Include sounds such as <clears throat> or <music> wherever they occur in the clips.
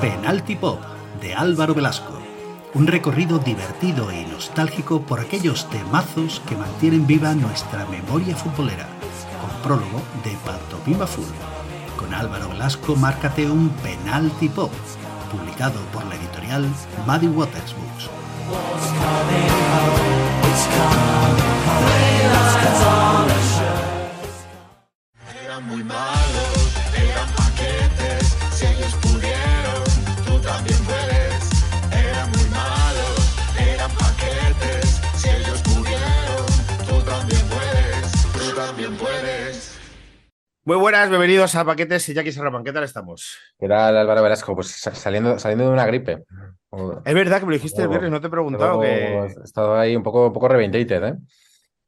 Penalty Pop de Álvaro Velasco. Un recorrido divertido y nostálgico por aquellos temazos que mantienen viva nuestra memoria futbolera. Con prólogo de Pantomima Full. Con Álvaro Velasco, márcate un Penalty Pop, publicado por la editorial Muddy Waters Books. Muy buenas, bienvenidos a Paquetes y Jackie Sarrapan. ¿Qué tal estamos? ¿Qué tal, Álvaro Velasco? Pues sa- saliendo, saliendo de una gripe. Es verdad que me lo dijiste el viernes, no te he preguntado que... He estado ahí un poco, un poco revented, ¿eh?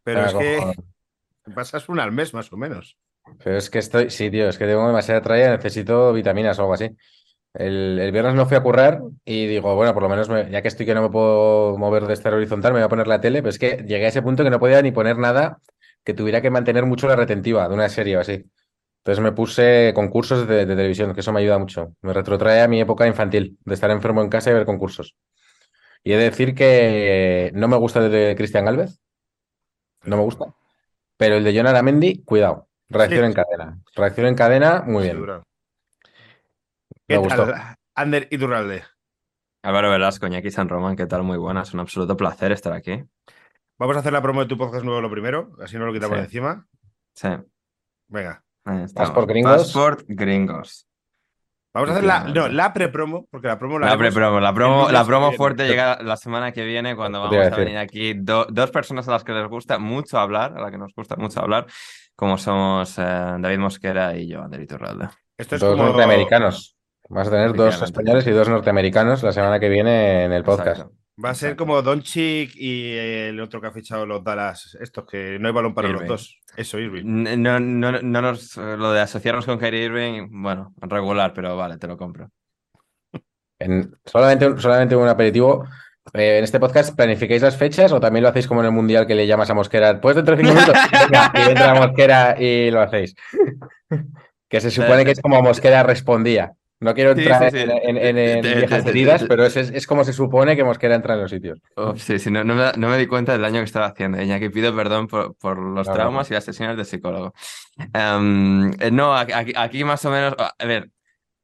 Pero es que <laughs> pasas una al mes más o menos. Pero es que estoy, sí, tío, es que tengo demasiada tralla, necesito vitaminas o algo así. El, el viernes no fui a currar y digo, bueno, por lo menos me- ya que estoy que no me puedo mover de estar horizontal, me voy a poner la tele, pero es que llegué a ese punto que no podía ni poner nada que tuviera que mantener mucho la retentiva de una serie o así. Entonces me puse concursos de, de televisión, que eso me ayuda mucho. Me retrotrae a mi época infantil, de estar enfermo en casa y ver concursos. Y he de decir que no me gusta el de Cristian Galvez, no me gusta, pero el de John Aramendi, cuidado. Reacción Sí. en cadena. Reacción en cadena, muy bien. Me ¿Qué gustó. tal, Ander Iturralde? Álvaro Velasco, Iñaki San Román, ¿qué tal? Muy buenas, es un absoluto placer estar aquí. Vamos a hacer la promo de tu podcast nuevo lo primero, así no lo quitamos Sí. de encima. Sí, Venga. Passport Gringos. Passport Gringos. Vamos a hacer la, no, la pre-promo, porque la promo la, La, pre-promo, promo, la promo fuerte llega la semana que viene cuando vamos a venir aquí do- dos personas a las que les gusta mucho hablar, a las que nos gusta mucho hablar, como somos eh, David Mosquera y yo, Ander Iturralde. Esto es Dos como... norteamericanos. Vas a tener dos españoles y dos norteamerinos la semana que viene en el podcast. Exacto. Va a ser como Doncic y el otro que ha fichado los Dallas, estos que no hay balón para los dos. Eso, Irving. No, no, no nos, lo de asociarnos con Kyrie Irving, bueno, regular, pero vale, te lo compro. En- solamente, un- solamente un aperitivo. Eh, en este podcast, ¿planificáis las fechas o también lo hacéis como en el Mundial que le llamas a Mosquera? ¿Puedes dentro de cinco minutos? <laughs> Venga, y entra Mosquera y lo hacéis. <laughs> Que se supone que es como Mosquera respondía. No quiero entrar sí, sí. en, en- viejas heridas, pero es, es, es como se supone que Mosquera entra en los sitios. Oh, sí, sí, no, no me, no me di cuenta del daño que estaba haciendo. Iñaki, pido perdón por, por los No, no, traumas y las sesiones de psicólogo. Em, eh, no, aquí, aquí- más o menos. A ver,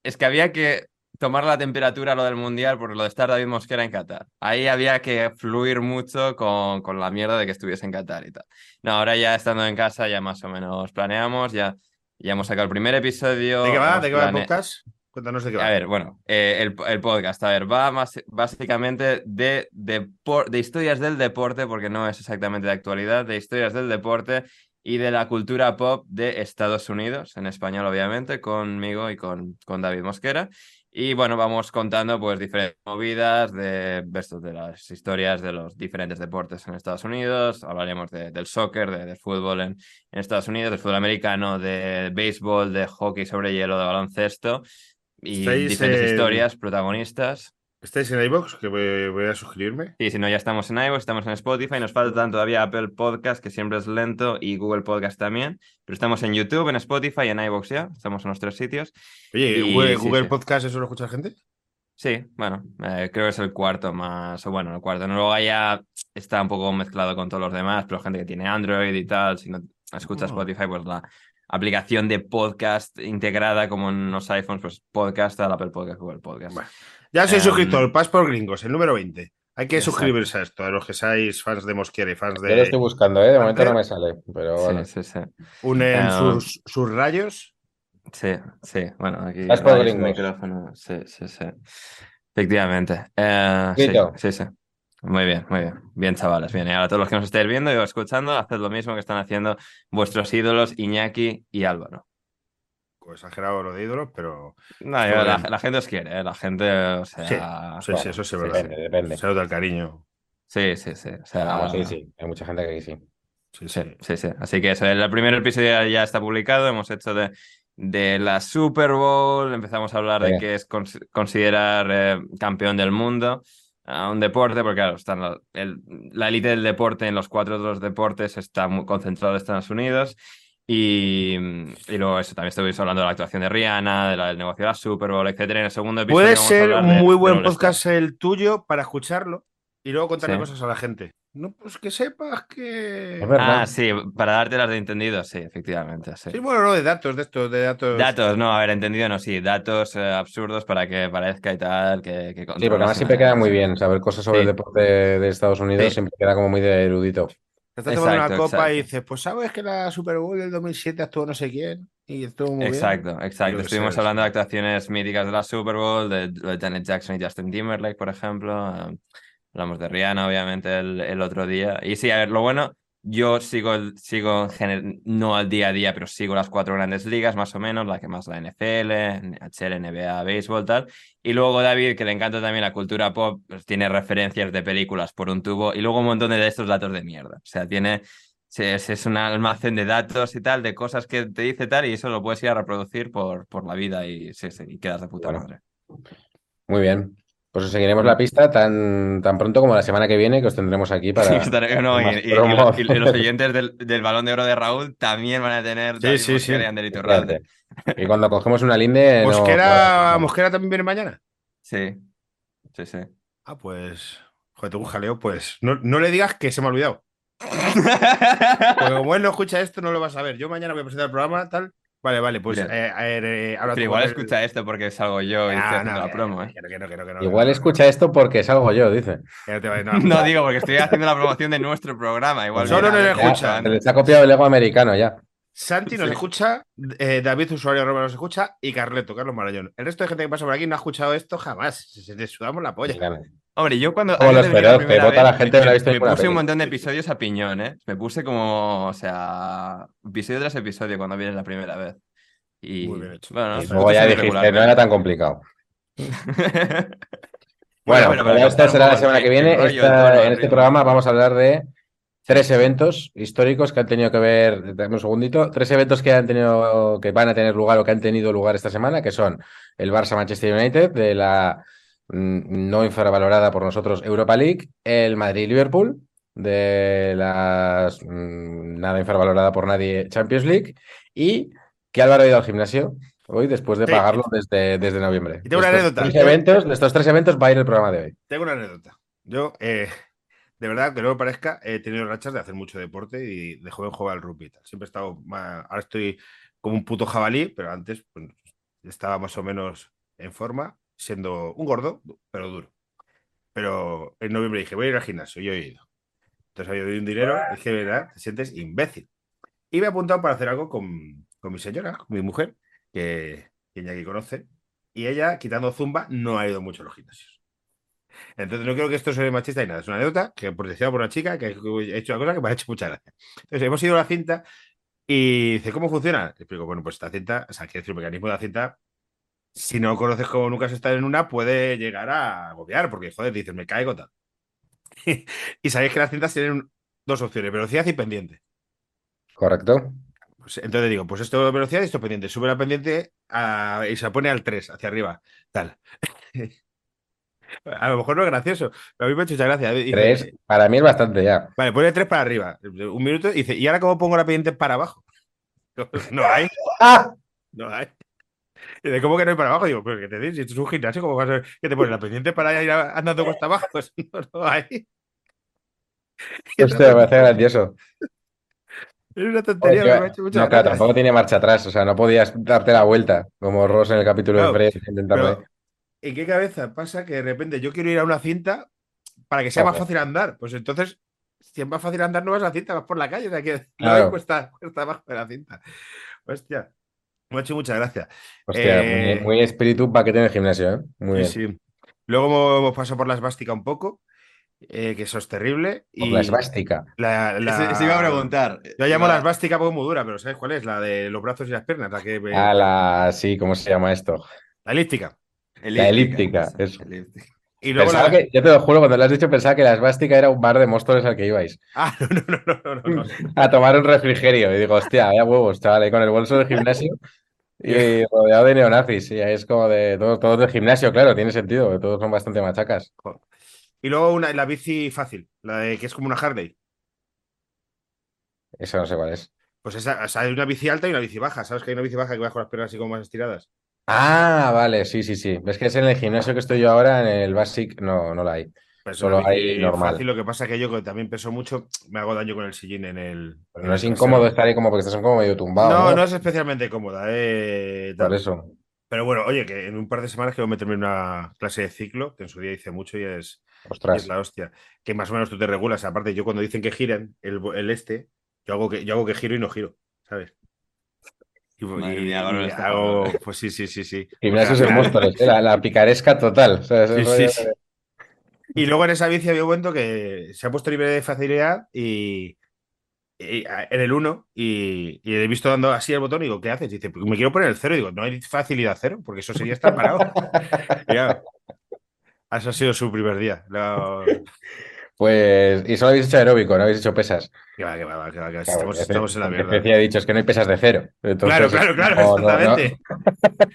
es que había que tomar la temperatura a lo del mundial por lo de estar David Mosquera en Qatar. Ahí había que fluir mucho con, con la mierda de que estuviese en Qatar y tal. No, ahora ya estando en casa, ya más o menos planeamos, ya, ya hemos sacado el primer episodio. ¿De qué va? ¿De qué va el podcast? Cuéntanos de qué va. a ver, bueno, eh, el, el podcast, a ver, va más básicamente de, depor- de historias del deporte, porque no es exactamente de actualidad, de historias del deporte y de la cultura pop de Estados Unidos, en español obviamente, conmigo y con, con David Mosquera. Y bueno, vamos contando pues diferentes movidas de, de las historias de los diferentes deportes en Estados Unidos. Hablaremos de- del soccer, de- del fútbol en, en Estados Unidos, del fútbol americano, de béisbol, de hockey sobre hielo, de baloncesto y diferentes historias, protagonistas. ¿Estáis en iVoox? Que voy, voy a suscribirme. Y si no, ya estamos en iVoox, estamos en Spotify, nos faltan todavía Apple Podcast, que siempre es lento, y Google Podcast también. Pero estamos en YouTube, en Spotify, en iVoox ya, estamos en los tres sitios. Oye, Y- Google, sí, Google sí. Podcast, ¿eso lo escucha gente? Sí, bueno, eh, creo que es el cuarto más, o bueno, el cuarto. Luego ya está un poco mezclado con todos los demás, pero gente que tiene Android y tal, si no escucha Oh. Spotify, pues la aplicación de podcast integrada como en los iPhones, pues podcast, al Apple Podcast, Google Podcast. Bueno. Ya soy Em, suscriptor, Passport Gringos, el número 20. Hay que Exacto. suscribirse a esto, a los que seáis fans de Mosquera y fans Yo lo de estoy buscando, ¿eh? De momento no me sale, pero Sí, bueno. sí, sí. unen Em, sus, sus rayos. Sí, sí, bueno, aquí Vas por gringos. micrófono, sí, sí, sí. Efectivamente. Eh, sí, sí, sí. Muy bien, muy bien. Bien, chavales, bien. Y ahora todos los que nos estéis viendo y escuchando, haced lo mismo que están haciendo vuestros ídolos Iñaki y Álvaro. Pues exagerado lo de ídolos, pero. No, Está yo- la, gente os quiere, ¿eh? La gente, o sea... Sí, sí, eso sí verdad. Depende, depende. Se nota el cariño. Sí, sí, sí. O sea, Vamos, sí, sí. Hay mucha gente que sí. Sí, Sí, sí. sí, sí. Así que eso, el primer episodio ya- está publicado. Hemos hecho de, de la Super Bowl. Empezamos a hablar de qué es cons- considerar eh, campeón del mundo a un deporte, porque claro, están la, el- la élite del deporte en los cuatro de los deportes está muy concentrado en Estados Unidos. Y, y luego eso, también estuvimos hablando de la actuación de Rihanna, de la- del negocio de la Super Bowl, etcétera. En el segundo episodio Puede ser un muy de buen podcast el tuyo para escucharlo y luego contarle Sí. cosas a la gente. No, pues que sepas que. Es verdad. Ah, sí, para darte las de entendido, sí, efectivamente. Sí. Sí, bueno, no, de datos, de estos, de datos. Datos, no, a ver, entendido no, sí, datos eh, absurdos para que parezca y tal, que, que Sí, porque además siempre queda muy bien. Saber cosas sobre Sí. el deporte de Estados Unidos Sí. siempre queda como muy de erudito. Te estás tomando una Exacto, copa y exacto. dices, pues sabes que la Super Bowl del 2007 actuó no sé quién y estuvo muy bien. Exacto, Yo exacto. qué Estuvimos sé, hablando de actuaciones míticas de la Super Bowl, de, de Janet Jackson y Justin Timberlake, por ejemplo. eh, hablamos de Rihanna, obviamente, el, el otro día. Y sí, a ver, lo bueno, yo sigo, el- sigo no al día a día, pero sigo las cuatro grandes ligas, más o menos, la que más la NFL, NHL, NBA, béisbol, tal. Y luego David, que le encanta también la cultura pop, pues tiene referencias de películas por un tubo y luego un montón de estos datos de mierda. O sea, tiene... Es, es un almacén de datos y tal, de cosas que te dice tal, y eso lo puedes ir a reproducir por, por la vida y, sí, sí, y quedas de puta Bueno. madre. Muy bien. Pues os seguiremos la pista tan, tan pronto como la semana que viene, que os tendremos aquí para. <laughs> Estaré- no, y, los, y los oyentes del, del balón de oro de Raúl también van a tener Sí, sí, sí. y cuando cogemos una linde. Mosquera, no- Mosquera también viene mañana. Sí, sí, sí. Ah, pues. Joder, tengo un jaleo, pues. No, no le digas que se me ha olvidado. <laughs> Porque como él no escucha esto, no lo vas a ver. Yo mañana voy a presentar el programa, tal. Vale, vale, pues. Eh, a ver, eh, ahora Pero tú igual el- escucha esto porque salgo yo y Ah, estoy haciendo no, la que- promo, ¿eh? que no, que no, que Igual que no, que no. escucha esto porque salgo yo, dice. No te vayas, <laughs> No digo porque estoy haciendo la promoción de nuestro programa. Igual Solo viene no ver escucha. Se les ha copiado el ego americano ya. Santi nos Sí. escucha, eh, David Usuario Roma nos escucha y Carleto, Carlos Marayón. El resto de gente que pasa por aquí no ha escuchado esto jamás. Se, se te sudamos la polla. Hombre, yo cuando. Feroz, que primera vota la vez, gente me, visto me ninguna puse un montón de episodios a piñón, ¿eh? Me puse como, o sea, episodio tras episodio cuando vienes la primera vez. Y Muy bien hecho. bueno, Y no Luego ya dijiste, no era tan complicado. <laughs> Bueno, Bueno, pero pues ya esta será la semana que viene. Esta- en este programa vamos a hablar de tres eventos históricos que han tenido que ver, dame un segundito, tres eventos que han tenido, que van a tener lugar o que han tenido lugar esta semana, que son el Barça Manchester United de la no infravalorada por nosotros Europa League, el Madrid Liverpool de las mm, nada infravalorada por nadie Champions League y que Álvaro ha ido al gimnasio hoy después de Sí. pagarlo desde, desde noviembre. Y tengo una estos anécdota. tres eventos, de estos tres eventos va a ir el programa de hoy. Tengo una anécdota. Yo, eh, de verdad, que no me parezca, he tenido rachas de hacer mucho deporte y de joven jugaba al rugby. Siempre he estado más. Ahora estoy como un puto jabalí, pero antes pues, estaba más o menos en forma, siendo un gordo, pero duro. Pero en noviembre dije, voy a ir al gimnasio, yo he ido. Entonces había doy un dinero, dije, ¿verdad? Te sientes imbécil. Y me he apuntado para hacer algo con, con mi señora, con mi mujer, que, que ya aquí conoce. Y ella, quitando zumba, no ha ido mucho a los gimnasios. Entonces no creo que esto sea machista y nada. Es una anécdota que decía por una chica que he hecho una cosa que me ha hecho mucha gracia. Entonces hemos ido a la cinta y dice, ¿cómo funciona? Le explico, bueno, pues esta cinta, o sea, quiere decir, el mecanismo de la cinta, si no conoces cómo nunca has estado en una, puede llegar a agobiar, porque joder, dices, me caigo tal. <laughs> y sabéis que las cintas tienen dos opciones, velocidad y pendiente. ¿Correcto? Pues, entonces digo, pues esto es velocidad y esto es pendiente. Sube la pendiente a- y se pone al 3, hacia arriba. Tal. <laughs> A lo mejor no es gracioso, pero a mí me ha hecho mucha gracia. Dice, Tres, para mí es bastante ya. Vale, pone 3 para arriba. Un minuto y dice, ¿y ahora cómo pongo la pendiente para abajo? <laughs> No hay, ¡Ah! no hay. Y de ¿cómo que no hay para abajo? Digo, pero ¿qué te dices? Si esto es un gimnasio, ¿cómo vas a ver que te pone la pendiente para ir andando cuesta <laughs> abajo? Pues no, no hay. <laughs> Hostia, me parece grandioso. Es una tontería, pero me ha hecho mucha no, claro, tampoco tiene marcha atrás, o sea, no podías darte la vuelta, como Ross en el capítulo Claro, de Fred, ¿en qué cabeza pasa que de repente yo quiero ir a una cinta para que sea más fácil andar? Pues entonces, si es más fácil andar, no vas a la cinta, vas por la calle. O sea, que <laughs> no Claro. hay cuesta, cuesta abajo de la cinta. Hostia, me ha hecho mucha gracia. Hostia, Eh, muy, muy espíritu paquete en el gimnasio, ¿eh? Muy Sí, bien. sí. Luego hemos, pasado por la esvástica un poco, eh, que eso es terrible. Por Y la esvástica. la, la- Se, se iba a preguntar. Yo llamo Iba- la esvástica porque es muy dura, pero ¿sabes cuál es? La de los brazos y las piernas, la que Ah, la. Sí, ¿cómo se llama esto? la elíptica. La elíptica, eso. elíptica. Y luego la... que, yo te lo juro, cuando lo has dicho, pensaba que la esvástica era un bar de Móstoles al que ibais <laughs> Ah, no, no, no, no, no, no. <laughs> a tomar un refrigerio. Y digo, hostia, vaya huevos, chaval, ahí con el bolso del gimnasio y <laughs> rodeado de neonazis. Y ahí es como de todos todos del gimnasio, claro, tiene sentido, todos son bastante machacas. Y luego una, la bici fácil, la de que es como una Harley. Eso no sé cuál es. Pues esa, o sea, hay una bici alta y una bici baja. ¿Sabes que hay una bici baja que va con las piernas así como más estiradas? Ah, vale, sí, sí, sí. Ves que es en el gimnasio que estoy yo ahora, en el Basic, no, no la hay. Pues Solo hay normal. fácil, lo que pasa que yo que también peso mucho, me hago daño con el sillín en el. Pero en no el es incómodo estar ahí como porque estás como medio tumbado, No, ¿no? no es especialmente cómoda. eh, tal. Por eso. Pero bueno, oye, que en un par de semanas quiero meterme en una clase de ciclo, que en su día hice mucho y es, y es la hostia. Que más o menos tú te regulas. Aparte, yo cuando dicen que giren el, el este, yo hago que, yo hago que giro y no giro, ¿sabes? Y, y- y lo está hago, pues sí, sí, sí, sí. En al final- Móstoles, ¿eh? la, la picaresca total. o sea, ese Sí, rollo sí, de- sí. Y luego en esa bici había un momento que se ha puesto libre de facilidad y, y- en el 1 y, y he visto dando así el botón y digo, ¿qué haces? Y dice, "Pues me quiero poner el 0 y digo, no hay facilidad cero, porque eso sería estar parado. Y <laughs> ya, eso ha sido su primer día. No, <laughs> Pues, y solo habéis hecho aeróbico, no habéis hecho pesas. que va, que va, que va, que va, Claro, estamos, porque estamos en la porque mierda. Ha dicho, es que no hay pesas de cero. Entonces, Claro, claro, claro, no, no, no, exactamente.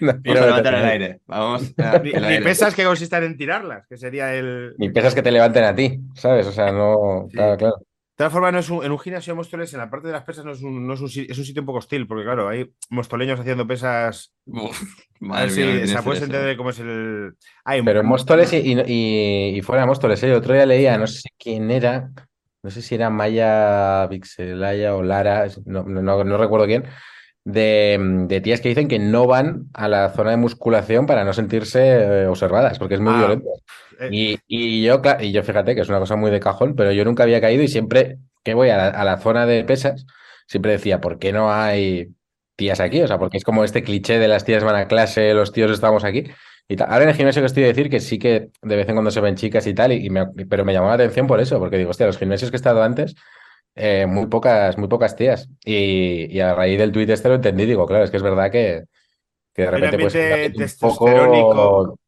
<laughs> no Vamos a levantar el aire. Vamos. a- Ni, el ni aire. pesas que consistan en tirarlas, que sería el... Ni pesas que te levanten a ti, ¿sabes? O sea, no. Sí. Claro, claro. De todas formas, no es un- en un gimnasio de Móstoles, en la parte de las pesas, no es un, no es un, es un sitio un poco hostil, porque claro, hay mostoleños haciendo pesas. Uf, madre ver mía, puedes eso. entender cómo es el. Hay Pero en Móstoles y, y, y- fuera de Móstoles, ¿eh? El otro día leía, no sé quién era, no sé si era Maya Pixelaya o Lara, no, no, no- no recuerdo quién, de, de tías que dicen que no van a la zona de musculación para no sentirse eh, observadas, porque es muy Ah, violento. eh, Y, y yo, y yo fíjate que es una cosa muy de cajón, pero yo nunca había caído y siempre que voy a la, a la zona de pesas, siempre decía, ¿por qué no hay tías aquí? O sea, porque es como este cliché de las tías van a clase, los tíos estamos aquí. Y tal. Ahora en el gimnasio que estoy a decir que sí que de vez en cuando se ven chicas y tal, y, y me- pero me llamó la atención por eso, porque digo, hostia, los gimnasios que he estado antes, eh, muy pocas, muy pocas tías. Y, y a raíz del tuit este lo entendí, digo, claro, es que es verdad que, que de repente pues un poco...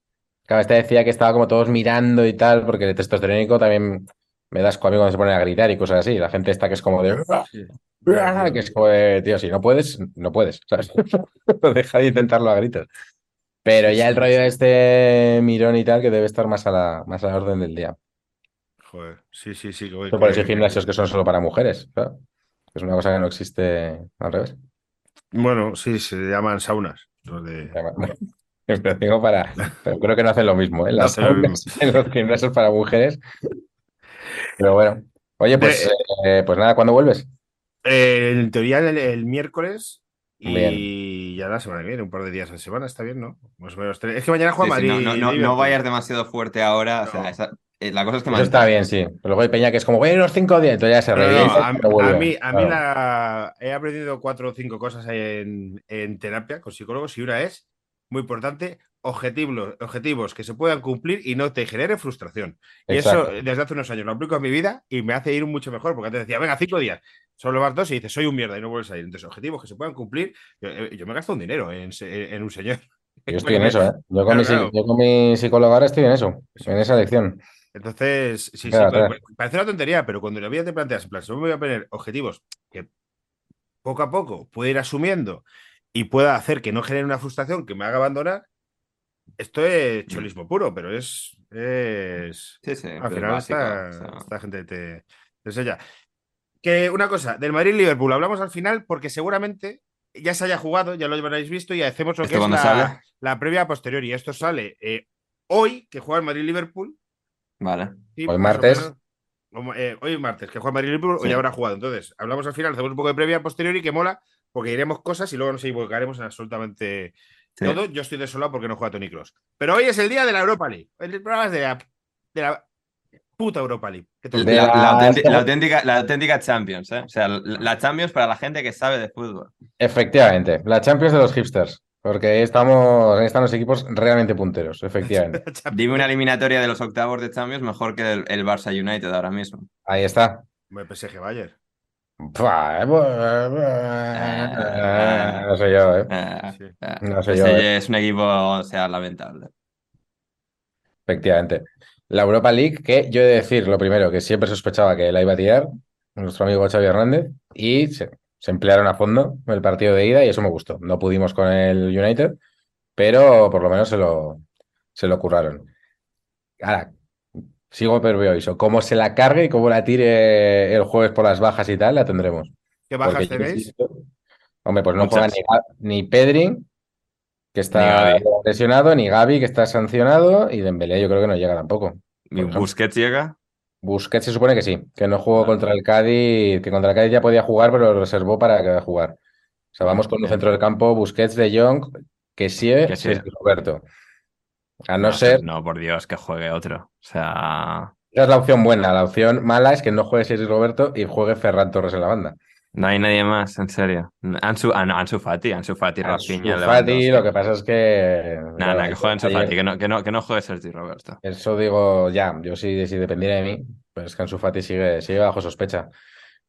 Claro, este decía que estaba como todos mirando y tal, porque el testosterónico también me da asco a mí cuando se ponen a gritar y cosas así. La gente está que es como de... sí. Que es como de, tío, si no puedes, no puedes, ¿sabes? <laughs> Deja de intentarlo a gritos. Pero ya el rollo de este mirón y tal, que debe estar más a la, más a la orden del día. Joder, sí, sí, sí. que- Esto por eso hay que- gimnasios que son solo para mujeres. Es una cosa que no existe al revés. Bueno, sí, se llaman saunas. los de- <laughs> Pero digo para. Pero creo que no hacen lo mismo, ¿eh? <laughs> No lo en los gimnasios para mujeres. Pero bueno. Oye, pues, eh, pues nada, ¿cuándo vuelves? Eh, en teoría el, el miércoles y Bien. ya la semana que viene, un par de días a la semana, está bien, ¿no? Más o menos tres. Es que mañana juega Sí, sí, Madrid. no, no, no, no vayas demasiado fuerte ahora. O sea, esa- la cosa es que Eso está bien, sí. Pero luego hay Peña que es como, voy a ir unos cinco días, entonces ya se No, no, revienta a, no a mí, a mí la, he aprendido cuatro o cinco cosas en, en terapia con psicólogos y una es, muy importante, objetivos, objetivos que se puedan cumplir y no te genere frustración. Y Exacto. eso desde hace unos años lo aplico en mi vida y me hace ir mucho mejor, porque antes decía, venga, cinco días, solo vas dos y dices, soy un mierda y no vuelves a ir. Entonces, objetivos que se puedan cumplir. Yo, eh, yo me gasto un dinero en, en un señor. Yo <laughs> estoy en eso, ¿eh? Yo con, Claro, mi, claro. yo con mi psicólogo ahora estoy en eso, Eso en es. esa lección. Entonces, sí, sí, Claro, pa- claro. parece una tontería, pero cuando la vida te planteas, en plan, me voy a poner objetivos que poco a poco pueda ir asumiendo y pueda hacer que no genere una frustración que me haga abandonar, esto es cholismo puro, pero es. es... Sí, sí, Al final, esta, o sea. esta gente te, te enseña. Que una cosa, del Madrid-Liverpool hablamos al final porque seguramente ya se haya jugado, ya lo habréis visto y hacemos lo ¿Esto que es la, previa a posteriori. Esto sale eh, hoy, que juega el Madrid-Liverpool. Vale. Sí, Hoy martes. menos. Eh, hoy martes, que juega Madrid Liverpool, Sí. hoy habrá jugado. Entonces, hablamos al final, hacemos un poco de previa posterior y que mola, porque iremos cosas y luego nos equivocaremos en absolutamente Sí. todo. Yo estoy desolado porque no juega Tony Cross. Pero hoy es el día de la Europa League. El programa es de la, de la puta Europa League. La, la- la auténtica, la auténtica- la auténtica Champions, ¿eh? O sea, la, la Champions para la gente que sabe de fútbol. Efectivamente, la Champions de los hipsters, porque estamos, ahí están los equipos realmente punteros, efectivamente. <laughs> Dime una eliminatoria de los octavos de Champions mejor que el, el Barça United ahora mismo. Ahí está. Me PSG Bayern. Pua, eh, bu- No sé yo, ¿eh? Eh, Sí. eh, No sé yo, eh. es un equipo, o sea, lamentable. Efectivamente. La Europa League, que yo he de decir lo primero, que siempre sospechaba que la iba a tirar, nuestro amigo Xavi Hernández, y se, se emplearon a fondo el partido de ida y eso me gustó. No pudimos con el United, pero por lo menos se lo, se lo curraron. Ahora, sigo perverso. Como se la cargue y cómo la tire el jueves por las bajas y tal, la tendremos. ¿Qué bajas Porque tenéis? insisto- Hombre, pues no juega ni, ni Pedri, que está Gavi. lesionado, ni Gavi, que está sancionado, y Dembélé yo creo que no llega tampoco. ¿Y por ejemplo. Busquets llega? Busquets se supone que sí, que no jugó contra el Cádiz, que contra el Cádiz ya podía jugar, pero lo reservó para que jugar. O sea, vamos con un centro del campo, Busquets de Jong, que sí, Que sí. Roberto. A no ser, No, por Dios, que juegue otro. O sea, esa es la opción buena, la opción mala es que no juegue Sergi Roberto y juegue Ferran Torres en la banda. No hay nadie más, en serio. Ansu, ah, no, Ansu Fati, Ansu Fati, Rafinha, Ansu Fati, lo que pasa es que... No, claro, no, que juegue Ansu Fati, que no, que no, que no juegue Sergi Roberto. Eso digo, ya, yo sí, si dependiera de mí, pues es que Ansu Fati sigue, sigue bajo sospecha.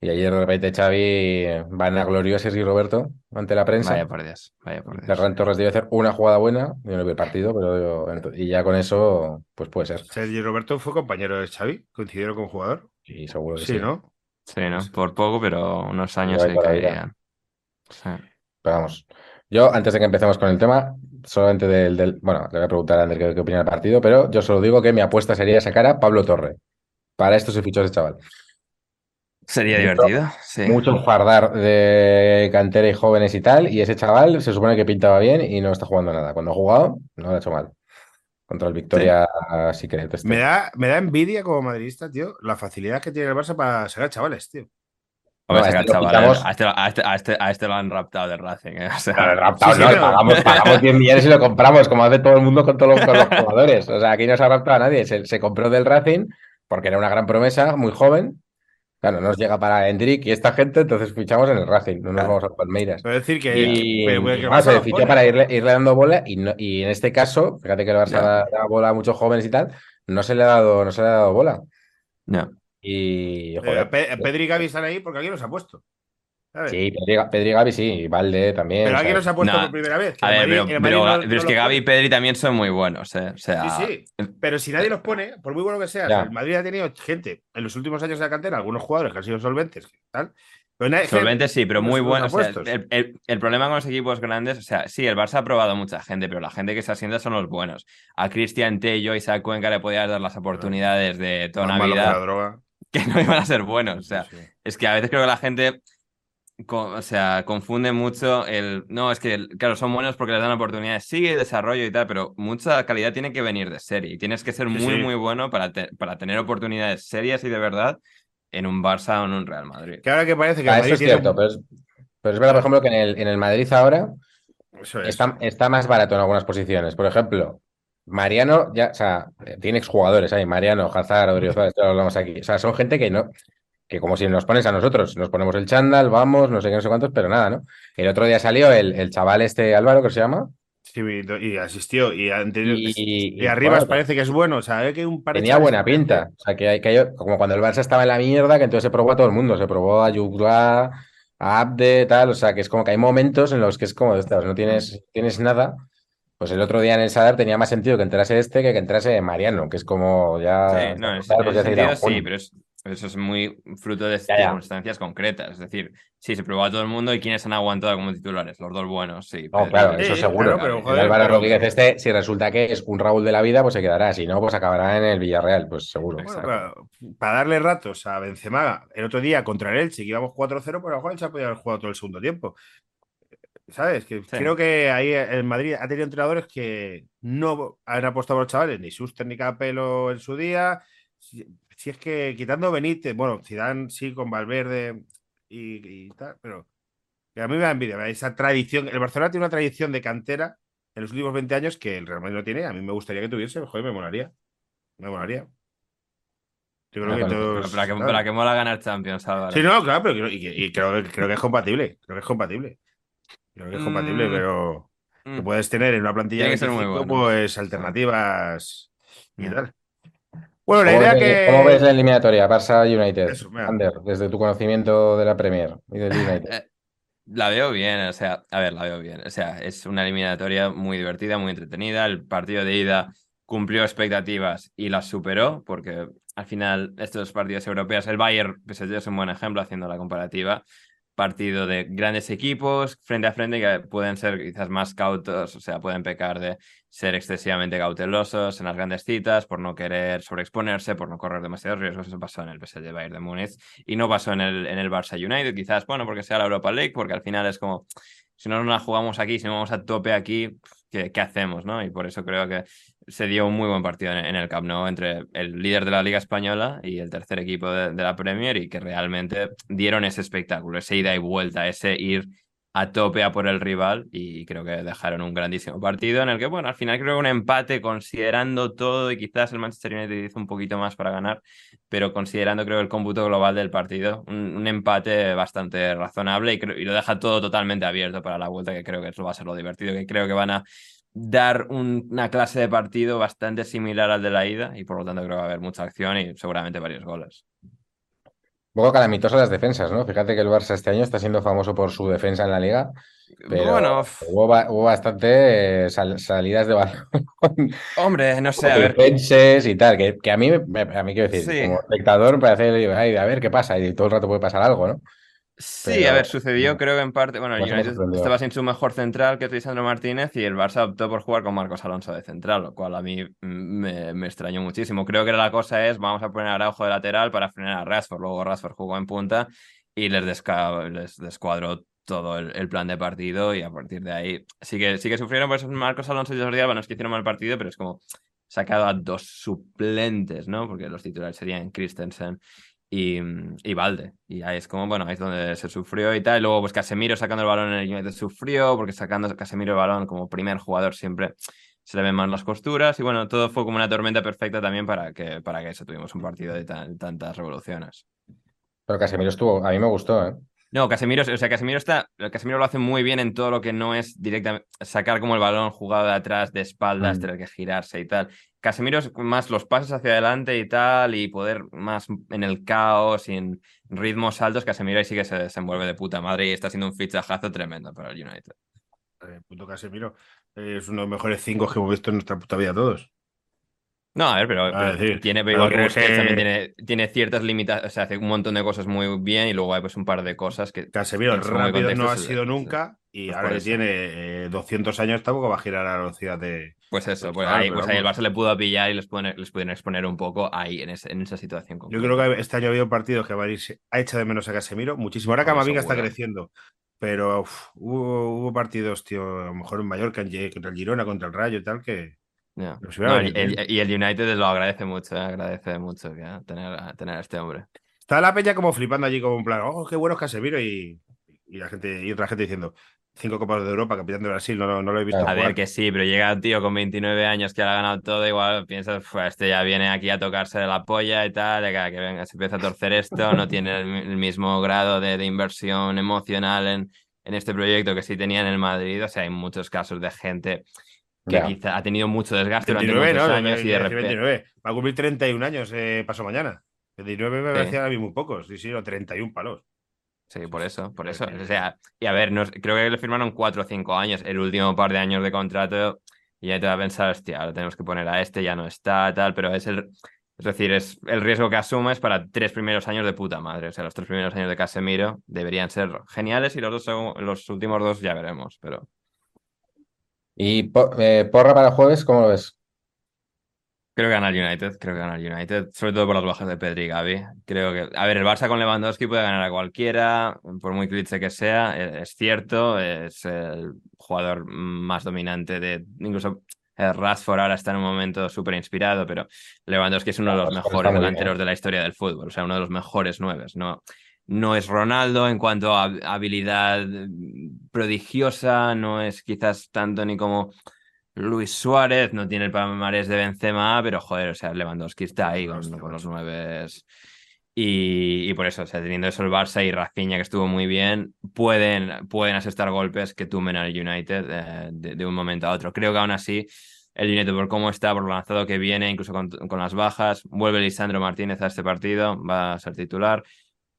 Y ayer de repente Xavi vanaglorió a Sergi Roberto ante la prensa. Vaya por Dios, vaya por Dios. Ferran Torres debe hacer una jugada buena, yo no vi el partido, pero ent- y ya con eso, pues puede ser. Sergi Roberto fue compañero de Xavi, coincidieron con jugador. Y seguro que Sí, sí. ¿no? Sí, ¿no? Por poco, pero unos años se caerían. Sí. Pero vamos, yo antes de que empecemos con el tema, solamente del, del- bueno, le voy a preguntar a Ander qué, qué opina del partido, pero yo solo digo que mi apuesta sería sacar a Pablo Torre. Para esto se fichó ese chaval. Sería Mucho- divertido, sí. Mucho fardar de cantera y jóvenes y tal, y ese chaval se supone que pintaba bien y no está jugando nada. Cuando ha jugado, no lo ha hecho mal. Contra el Victoria Secret. este. Me da, me da envidia como madridista, tío, la facilidad que tiene el Barça para sacar chavales, tío. No, este chaval, quitamos- a, este, a, este, a, este, a este lo han raptado de Racing. ¿eh? O sea, Claro, raptado, Sí, sí, no, pero- pagamos, pagamos 10 millones y lo compramos, como hace todo el mundo con todos los, con los <laughs> jugadores. O sea, aquí no se ha raptado a nadie. Se, se compró del Racing porque era una gran promesa, muy joven. Claro, no nos llega para Hendrik y esta gente, entonces fichamos en el Racing, no nos Claro. vamos a Palmeiras. Quiero decir que. Y, pero- pero se fichó para irle, irle dando bola y, no- y en este caso, fíjate que el Barça Ya. da, da bola a muchos jóvenes y tal, no se le ha dado, no se le ha dado bola. no. Y Eh, joder, Pe- Pedri y Gavi están ahí porque alguien los ha puesto. Sí, Pedri, Pedri y Gavi sí, y Valde también. Pero alguien los ha puesto No. por primera vez. A ver, Madrid- pero, el pero, Madrid no- pero no es que Gavi y. Pedri también son muy buenos, ¿eh? O sea, Sí, sí. Pero si nadie los pone, por muy bueno que sea, Ya. el Madrid ha tenido gente en los últimos años de la cantera, algunos jugadores que han sido solventes, tal. Pero nadie- Solventes sí, pero muy buenos. o sea, el, el- el problema con los equipos grandes, o sea, sí, el Barça ha probado mucha gente, pero la gente que se asienta son los buenos. A Cristian Tello y Isaac Cuenca le podías dar las oportunidades de toda malo que la vida droga. que no iban a ser buenos. O sea, Sí. es que a veces creo que la gente o sea, confunde mucho el. No, es que, claro, son buenos porque les dan oportunidades. Sí, desarrollo y tal, pero mucha calidad tiene que venir de serie. Y tienes que ser Sí, muy, sí. muy bueno para, te- para tener oportunidades serias y de verdad en un Barça o en un Real Madrid. Que ahora que parece que ah, eso es tiene cierto, pero es, pero es verdad, por ejemplo, que en el, en el Madrid ahora Eso es. está, está más barato en algunas posiciones. Por ejemplo, Mariano, ya, o sea, tiene exjugadores ahí, Mariano, Hazard, Odriozola, esto lo hablamos aquí. O sea, son gente que no, que como si nos pones a nosotros, nos ponemos el chándal, vamos, no sé qué, no sé cuántos, pero nada, ¿no? El otro día salió el, el chaval este Álvaro, que se llama, Sí, y, asistió. Y, anterior- y, y, y, Arribas bueno, parece que es bueno. O sea, que un par de tenía buena pinta. O sea, que hay, que hay- como cuando el Barça estaba en la mierda, que entonces se probó a todo el mundo, se probó a Yugla, a Abde, tal, o sea, que es como que hay momentos en los que es como, "Ostras, no tienes, tienes nada. Pues el otro día en el Sadar tenía más sentido que entrase este que que entrase Mariano, que es como ya. Sí, no, en pues sentido sí, pero es, eso es muy fruto de Ya, ya. circunstancias concretas. Es decir, sí, se probó a todo el mundo y quiénes han aguantado como titulares, los dos buenos, sí. No, claro, eso seguro. claro, pero, El Álvaro pero- Rodríguez este, si resulta que es un Raúl de la vida, pues se quedará. Si no, pues acabará en el Villarreal, pues seguro. Bueno, para, darle ratos a Benzema el otro día contra el Elche, que íbamos 4-0, pero a lo mejor el Elche ha podido haber jugado todo el segundo tiempo. ¿Sabes? Que Sí. creo que ahí el Madrid ha tenido entrenadores que no han apostado por los chavales, ni Suster ni Capello en su día. Si, es que quitando Benítez, bueno, Zidane sí con Valverde y, y tal, pero que a mí me da envidia. Esa tradición, el Barcelona tiene una tradición de cantera en los últimos 20 años que el Real Madrid no tiene. A mí me gustaría que tuviese, joder, me molaría. Me molaría. Yo creo Ah, que todos- Pero para que, para que mola ganar Champions, Álvaro. Sí, no, claro, pero creo- y, que- y creo, que- creo que es compatible. Creo que es compatible. Creo que es compatible, Mm. pero Mm. que puedes tener en una plantilla de que ser muy 25, bueno. pues alternativas y Ya. tal. Bueno, la ¿Cómo idea ves, que. cómo ves la eliminatoria Barça United? Eso. Ander, desde tu conocimiento de la Premier y del <laughs> United. Eh, La veo bien, o sea, a ver, la veo bien. O sea, es una eliminatoria muy divertida, muy entretenida. El partido de ida cumplió expectativas y las superó, porque al final estos partidos europeos, el Bayern PSG es un buen ejemplo haciendo la comparativa. partido de grandes equipos frente a frente que pueden ser quizás más cautos, o sea, pueden pecar de ser excesivamente cautelosos en las grandes citas, por no querer sobreexponerse, por no correr demasiados riesgos. Eso pasó en el PSG Bayern de Múnich y no pasó en el, en el Barça United, quizás, bueno, porque sea la Europa League, porque al final es como, si no nos la jugamos aquí, si no vamos a tope aquí, ¿qué, hacemos? ¿no? Y por eso creo que se dio un muy buen partido en, en el Camp Nou entre el líder de la Liga Española y el tercer equipo de, de, la Premier y que realmente dieron ese espectáculo, ese ida y vuelta, ese ir a tope a por el rival y creo que dejaron un grandísimo partido en el que, bueno, al final creo que un empate considerando todo y quizás el Manchester United hizo un poquito más para ganar, pero considerando creo el cómputo global del partido, un, empate bastante razonable y, lo deja todo totalmente abierto para la vuelta, que creo que eso va a ser lo divertido, que creo que van a dar un, una clase de partido bastante similar al de la ida y por lo tanto creo que va a haber mucha acción y seguramente varios goles. Un poco calamitoso las defensas, ¿no? Fíjate que el Barça este año está siendo famoso por su defensa en la liga, pero bueno, hubo, hubo bastante sal, salidas de balón. <laughs> Hombre, no sé, a ver. Y tal, que, que, a mí, a mí quiero decir, sí. como espectador, parece, ay, a ver qué pasa, y todo el rato puede pasar algo, ¿no? Sí, pero, a ver, sucedió no. creo que en parte, bueno, el United estaba sin su mejor central que es Lisandro Martínez y el Barça optó por jugar con Marcos Alonso de central, lo cual a mí me, me, extrañó muchísimo. Creo que la cosa es, vamos a poner a Araujo de lateral para frenar a Rashford, luego Rashford jugó en punta y les, desca les descuadró todo el, el, plan de partido y a partir de ahí sí que, sí que sufrieron por eso Marcos Alonso y Jordi Alba, no es que hicieron mal partido, pero es como sacado a dos suplentes, ¿no? Porque los titulares serían Christensen y, y Valde. Y ahí es como, bueno, ahí es donde se sufrió y tal. Y luego, pues Casemiro sacando el balón en el United sufrió, porque sacando Casemiro el balón como primer jugador siempre se le ven más las costuras. Y bueno, todo fue como una tormenta perfecta también para que, para que eso tuvimos un partido de tan, tantas revoluciones. Pero Casemiro estuvo, a mí me gustó, ¿eh? No, Casemiro, o sea, Casemiro está, Casemiro lo hace muy bien en todo lo que no es directamente sacar como el balón jugado de atrás, de espaldas, mm. tener que girarse y tal. Casemiro es más los pases hacia adelante y tal, y poder más en el caos y en ritmos altos. Casemiro ahí sí que se desenvuelve de puta madre y está siendo un fichajazo tremendo para el United. Eh, puto Casemiro es uno de los mejores cinco que hemos visto en nuestra puta vida todos. No, a ver, pero, pero decir, tiene, pero que también tiene, tiene ciertas limitaciones, o sea, hace un montón de cosas muy bien y luego hay pues un par de cosas que... Casemiro rápido no ha sido nunca y pues ahora que tiene eh, 200 años tampoco va a girar a la velocidad de... Pues eso, pues, ahí, pues ahí el Barça le pudo pillar y les pueden, les pueden exponer un poco ahí en, ese, en esa situación. Concreta. Yo creo que este año ha habido partidos que Madrid ha echado de menos a Casemiro muchísimo. Ahora Camavinga está creciendo, pero uf, hubo, hubo, partidos, tío, a lo mejor en Mallorca, contra el Girona, contra el Rayo y tal, que... Yeah. No, el, el, y el United lo agradece mucho, eh, agradece mucho que, eh, tener, tener a este hombre. Está la peña como flipando allí como en plan, oh, qué bueno es Casemiro y, y la gente y otra gente diciendo cinco copas de Europa, capitán de Brasil, no, no, no lo he visto. A jugar. ver que sí, pero llega un tío con 29 años que ha ganado todo, igual piensas, este ya viene aquí a tocarse de la polla y tal, que, que venga, se empieza a torcer esto, no tiene el, el mismo grado de, de inversión emocional en, en este proyecto que sí tenía en el Madrid, o sea, hay muchos casos de gente que yeah. quizá ha tenido mucho desgaste 29, durante muchos ¿no? años y de repente... 29. Va a cumplir 31 años eh, paso mañana. 29 me parecía sí. a mí muy pocos, sí, sí, o 31 palos. Sí, por eso, por eso. O sea, y a ver, nos, creo que le firmaron 4 o 5 años, el último par de años de contrato, y ya te va a pensar, hostia, ahora tenemos que poner a este, ya no está, tal, pero es el... Es decir, es el riesgo que asumes para tres primeros años de puta madre. O sea, los tres primeros años de Casemiro deberían ser geniales y los, dos, los últimos dos ya veremos, pero... ¿Y eh, porra para el jueves, cómo lo ves? Creo que gana el United, creo que gana el United, sobre todo por las bajas de Pedri y Gavi. Creo que, a ver, el Barça con Lewandowski puede ganar a cualquiera, por muy cliché que sea, es, es cierto, es el jugador más dominante de, incluso el Rashford ahora está en un momento súper inspirado, pero Lewandowski es uno de los mejores delanteros de la historia del fútbol, o sea, uno de los mejores nueves, ¿no? no es Ronaldo en cuanto a habilidad prodigiosa, no es quizás tanto ni como Luis Suárez, no tiene el palmarés de Benzema, pero joder, o sea, Lewandowski está ahí con, con los nueve. Y, y, por eso, o sea, teniendo eso el Barça y Rafinha, que estuvo muy bien, pueden, pueden asestar golpes que tumben al United eh, de, de, un momento a otro. Creo que aún así, el United, por cómo está, por lo lanzado que viene, incluso con, con las bajas, vuelve Lisandro Martínez a este partido, va a ser titular.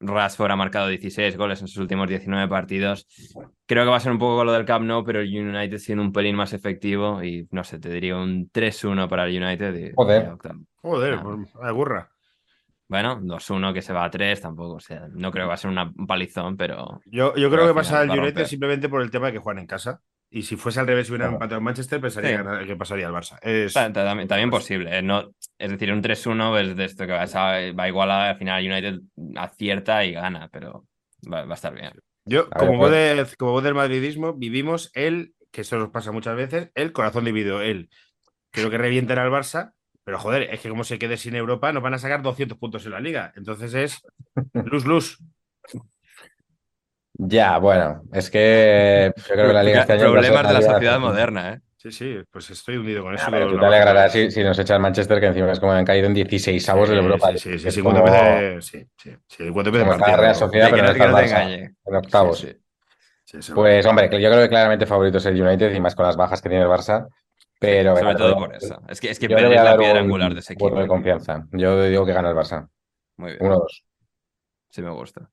Rashford ha marcado 16 goles en sus últimos 19 partidos. Creo que va a ser un poco con lo del Camp Nou, pero el United siendo un pelín más efectivo y no sé, te diría un 3-1 para el United. Y, Joder, y Joder, ah. pues, burra. Bueno, 2-1 que se va a 3 tampoco, o sea, no creo que va a ser una- un palizón, pero Yo, yo creo que pasa al United simplemente por el tema de que juegan en casa. Y si fuese al revés y hubieran Claro. empatado en Manchester, pensaría Sí. que- pasaría al Barça. Es- También, también posible, ¿eh? No, es decir, un 3-1 es de esto que va, a- va igual a, al final United acierta y gana, pero va, va a estar bien. Yo, A como ver, voz, de- como voz del madridismo, vivimos el, que eso nos pasa muchas veces, el corazón dividido. El creo que revienten al Barça, pero joder, es que como se quede sin Europa, nos van a sacar 200 puntos en la liga. Entonces es luz-luz. Ya, bueno, es que yo creo que la liga este año... Problemas de la sociedad moderna, ¿eh? Sí, sí, pues estoy hundido con eso. pero tú te alegrarás si, si nos echa el Manchester, que encima es como han caído en 16 avos de Europa. Sí, sí, sí, Es sí, como- empiece- sí, sí, sí, está. Real Sociedad, Que pero no- no que está el no te Barça, engañe. en octavos. Sí, sí. Sí, sí, Pues hombre, yo creo que claramente favorito es el United y más con las bajas que tiene el Barça. Pero Sobre todo por eso. Es que, es que yo le Pedri voy es a la dar piedra un angular de ese equipo. de confianza. Yo digo que gana el Barça. Muy bien, 1-2. sí me gusta.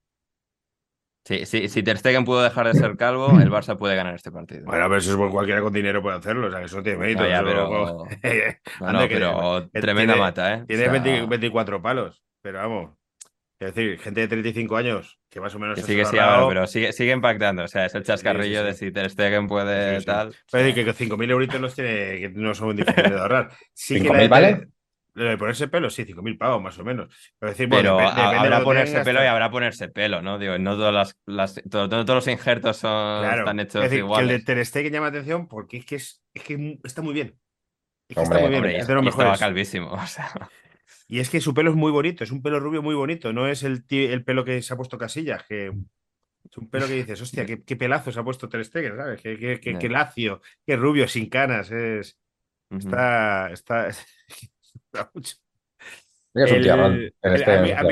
Sí, sí, si Ter Stegen pudo dejar de ser calvo, el <clears throat> Barça puede ganar este partido. Bueno, pero eso es por cualquiera con dinero puede hacerlo, o sea, que eso tiene mérito. No, ya, pero- <laughs> <laughs> No, no, pero que tremenda tiene- mata, ¿eh? Tiene O sea, 20 24 palos, pero vamos. Es decir, gente de 35 años que más o menos. Que sigue, sí, ahora, pero sigue, sigue impactando. O sea, es el chascarrillo sí, de sí. si Ter Stegen puede Sí, sí. tal. Es decir, que 5.000 euritos los tiene, que no son difíciles de ahorrar. Sí que 5.000 la de- vale? Lo de ponerse pelo, sí, 5.000 pavos más o menos. Pero, decir, bueno, Pero habrá ponerse pelo y habrá ponerse pelo, ¿no? Digo, no todas las, las- todo- todos los injertos son, Claro. están Es hechos decir, que el de. Ter Stegen llama la atención porque es que, es, es que está muy bien. Es que Hombre, está muy bien, Hombre, es de los y estaba mejores. calvísimo. <laughs> O sea, Y es que su pelo es muy bonito, es un pelo rubio muy bonito, no es el, el pelo que se ha puesto Casillas, que es un pelo que dices, hostia, <laughs> qué, qué pelazo se ha puesto Ter Stegen, ¿sabes? Qué, qué, qué- qué lacio, qué rubio, sin canas, es, está, está <laughs> mucho. El- el- a mí, a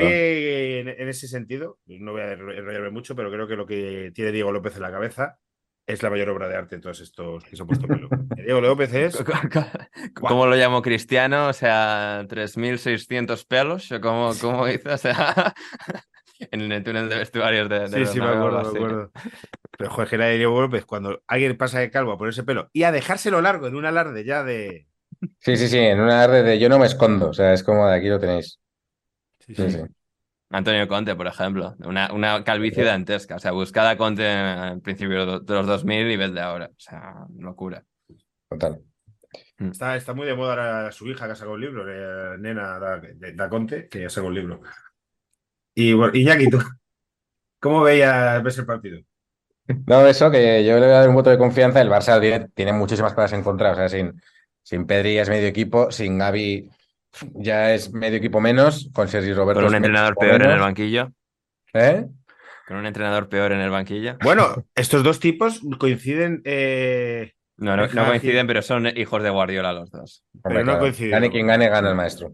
en, en ese sentido, no voy a enrollarme mucho, pero creo que lo que tiene Diego López en la cabeza es la mayor obra de arte en todos estos que se han puesto pelo. <laughs> Diego López es ¿Cómo lo llamo cristiano? O sea, 3.600 pelos. ¿O cómo, cómo hizo? O sea, <laughs> en el túnel de vestuarios de, de Sí, sí, me acuerdo, me acuerdo. Pero joder, que era de Diego López, cuando alguien pasa de calvo a ponerse pelo y a dejárselo largo en un alarde ya de. Sí, sí, sí, en una red de yo no me escondo. O sea, es como de aquí lo tenéis. Sí, Sí, sí. Antonio Conte, por ejemplo. Una, una calvicie dantesca. O sea, buscada a Conte en principio de los 2000 y ves de ahora. O sea, locura. Total. Está, está muy de moda ahora su hija que ha sacado un libro, eh, Nena da, de- da Conte, que ha sacado un libro. Y bueno, Iñaki, ¿tú <laughs> cómo veías ves el partido? No, eso que yo le voy a dar un voto de confianza. El Barça tiene, tiene muchísimas cosas en contra. O sea, sin, sin Pedri ya es medio equipo, sin Gavi ya es medio equipo menos, con Sergi Roberto. Con un es entrenador peor en el banquillo. ¿Eh? Con un entrenador peor en el banquillo. Bueno, estos dos tipos coinciden. eh, No, no, no coinciden, pero son hijos de Guardiola los dos. Pero no coinciden. Gane quien gane, gana el maestro.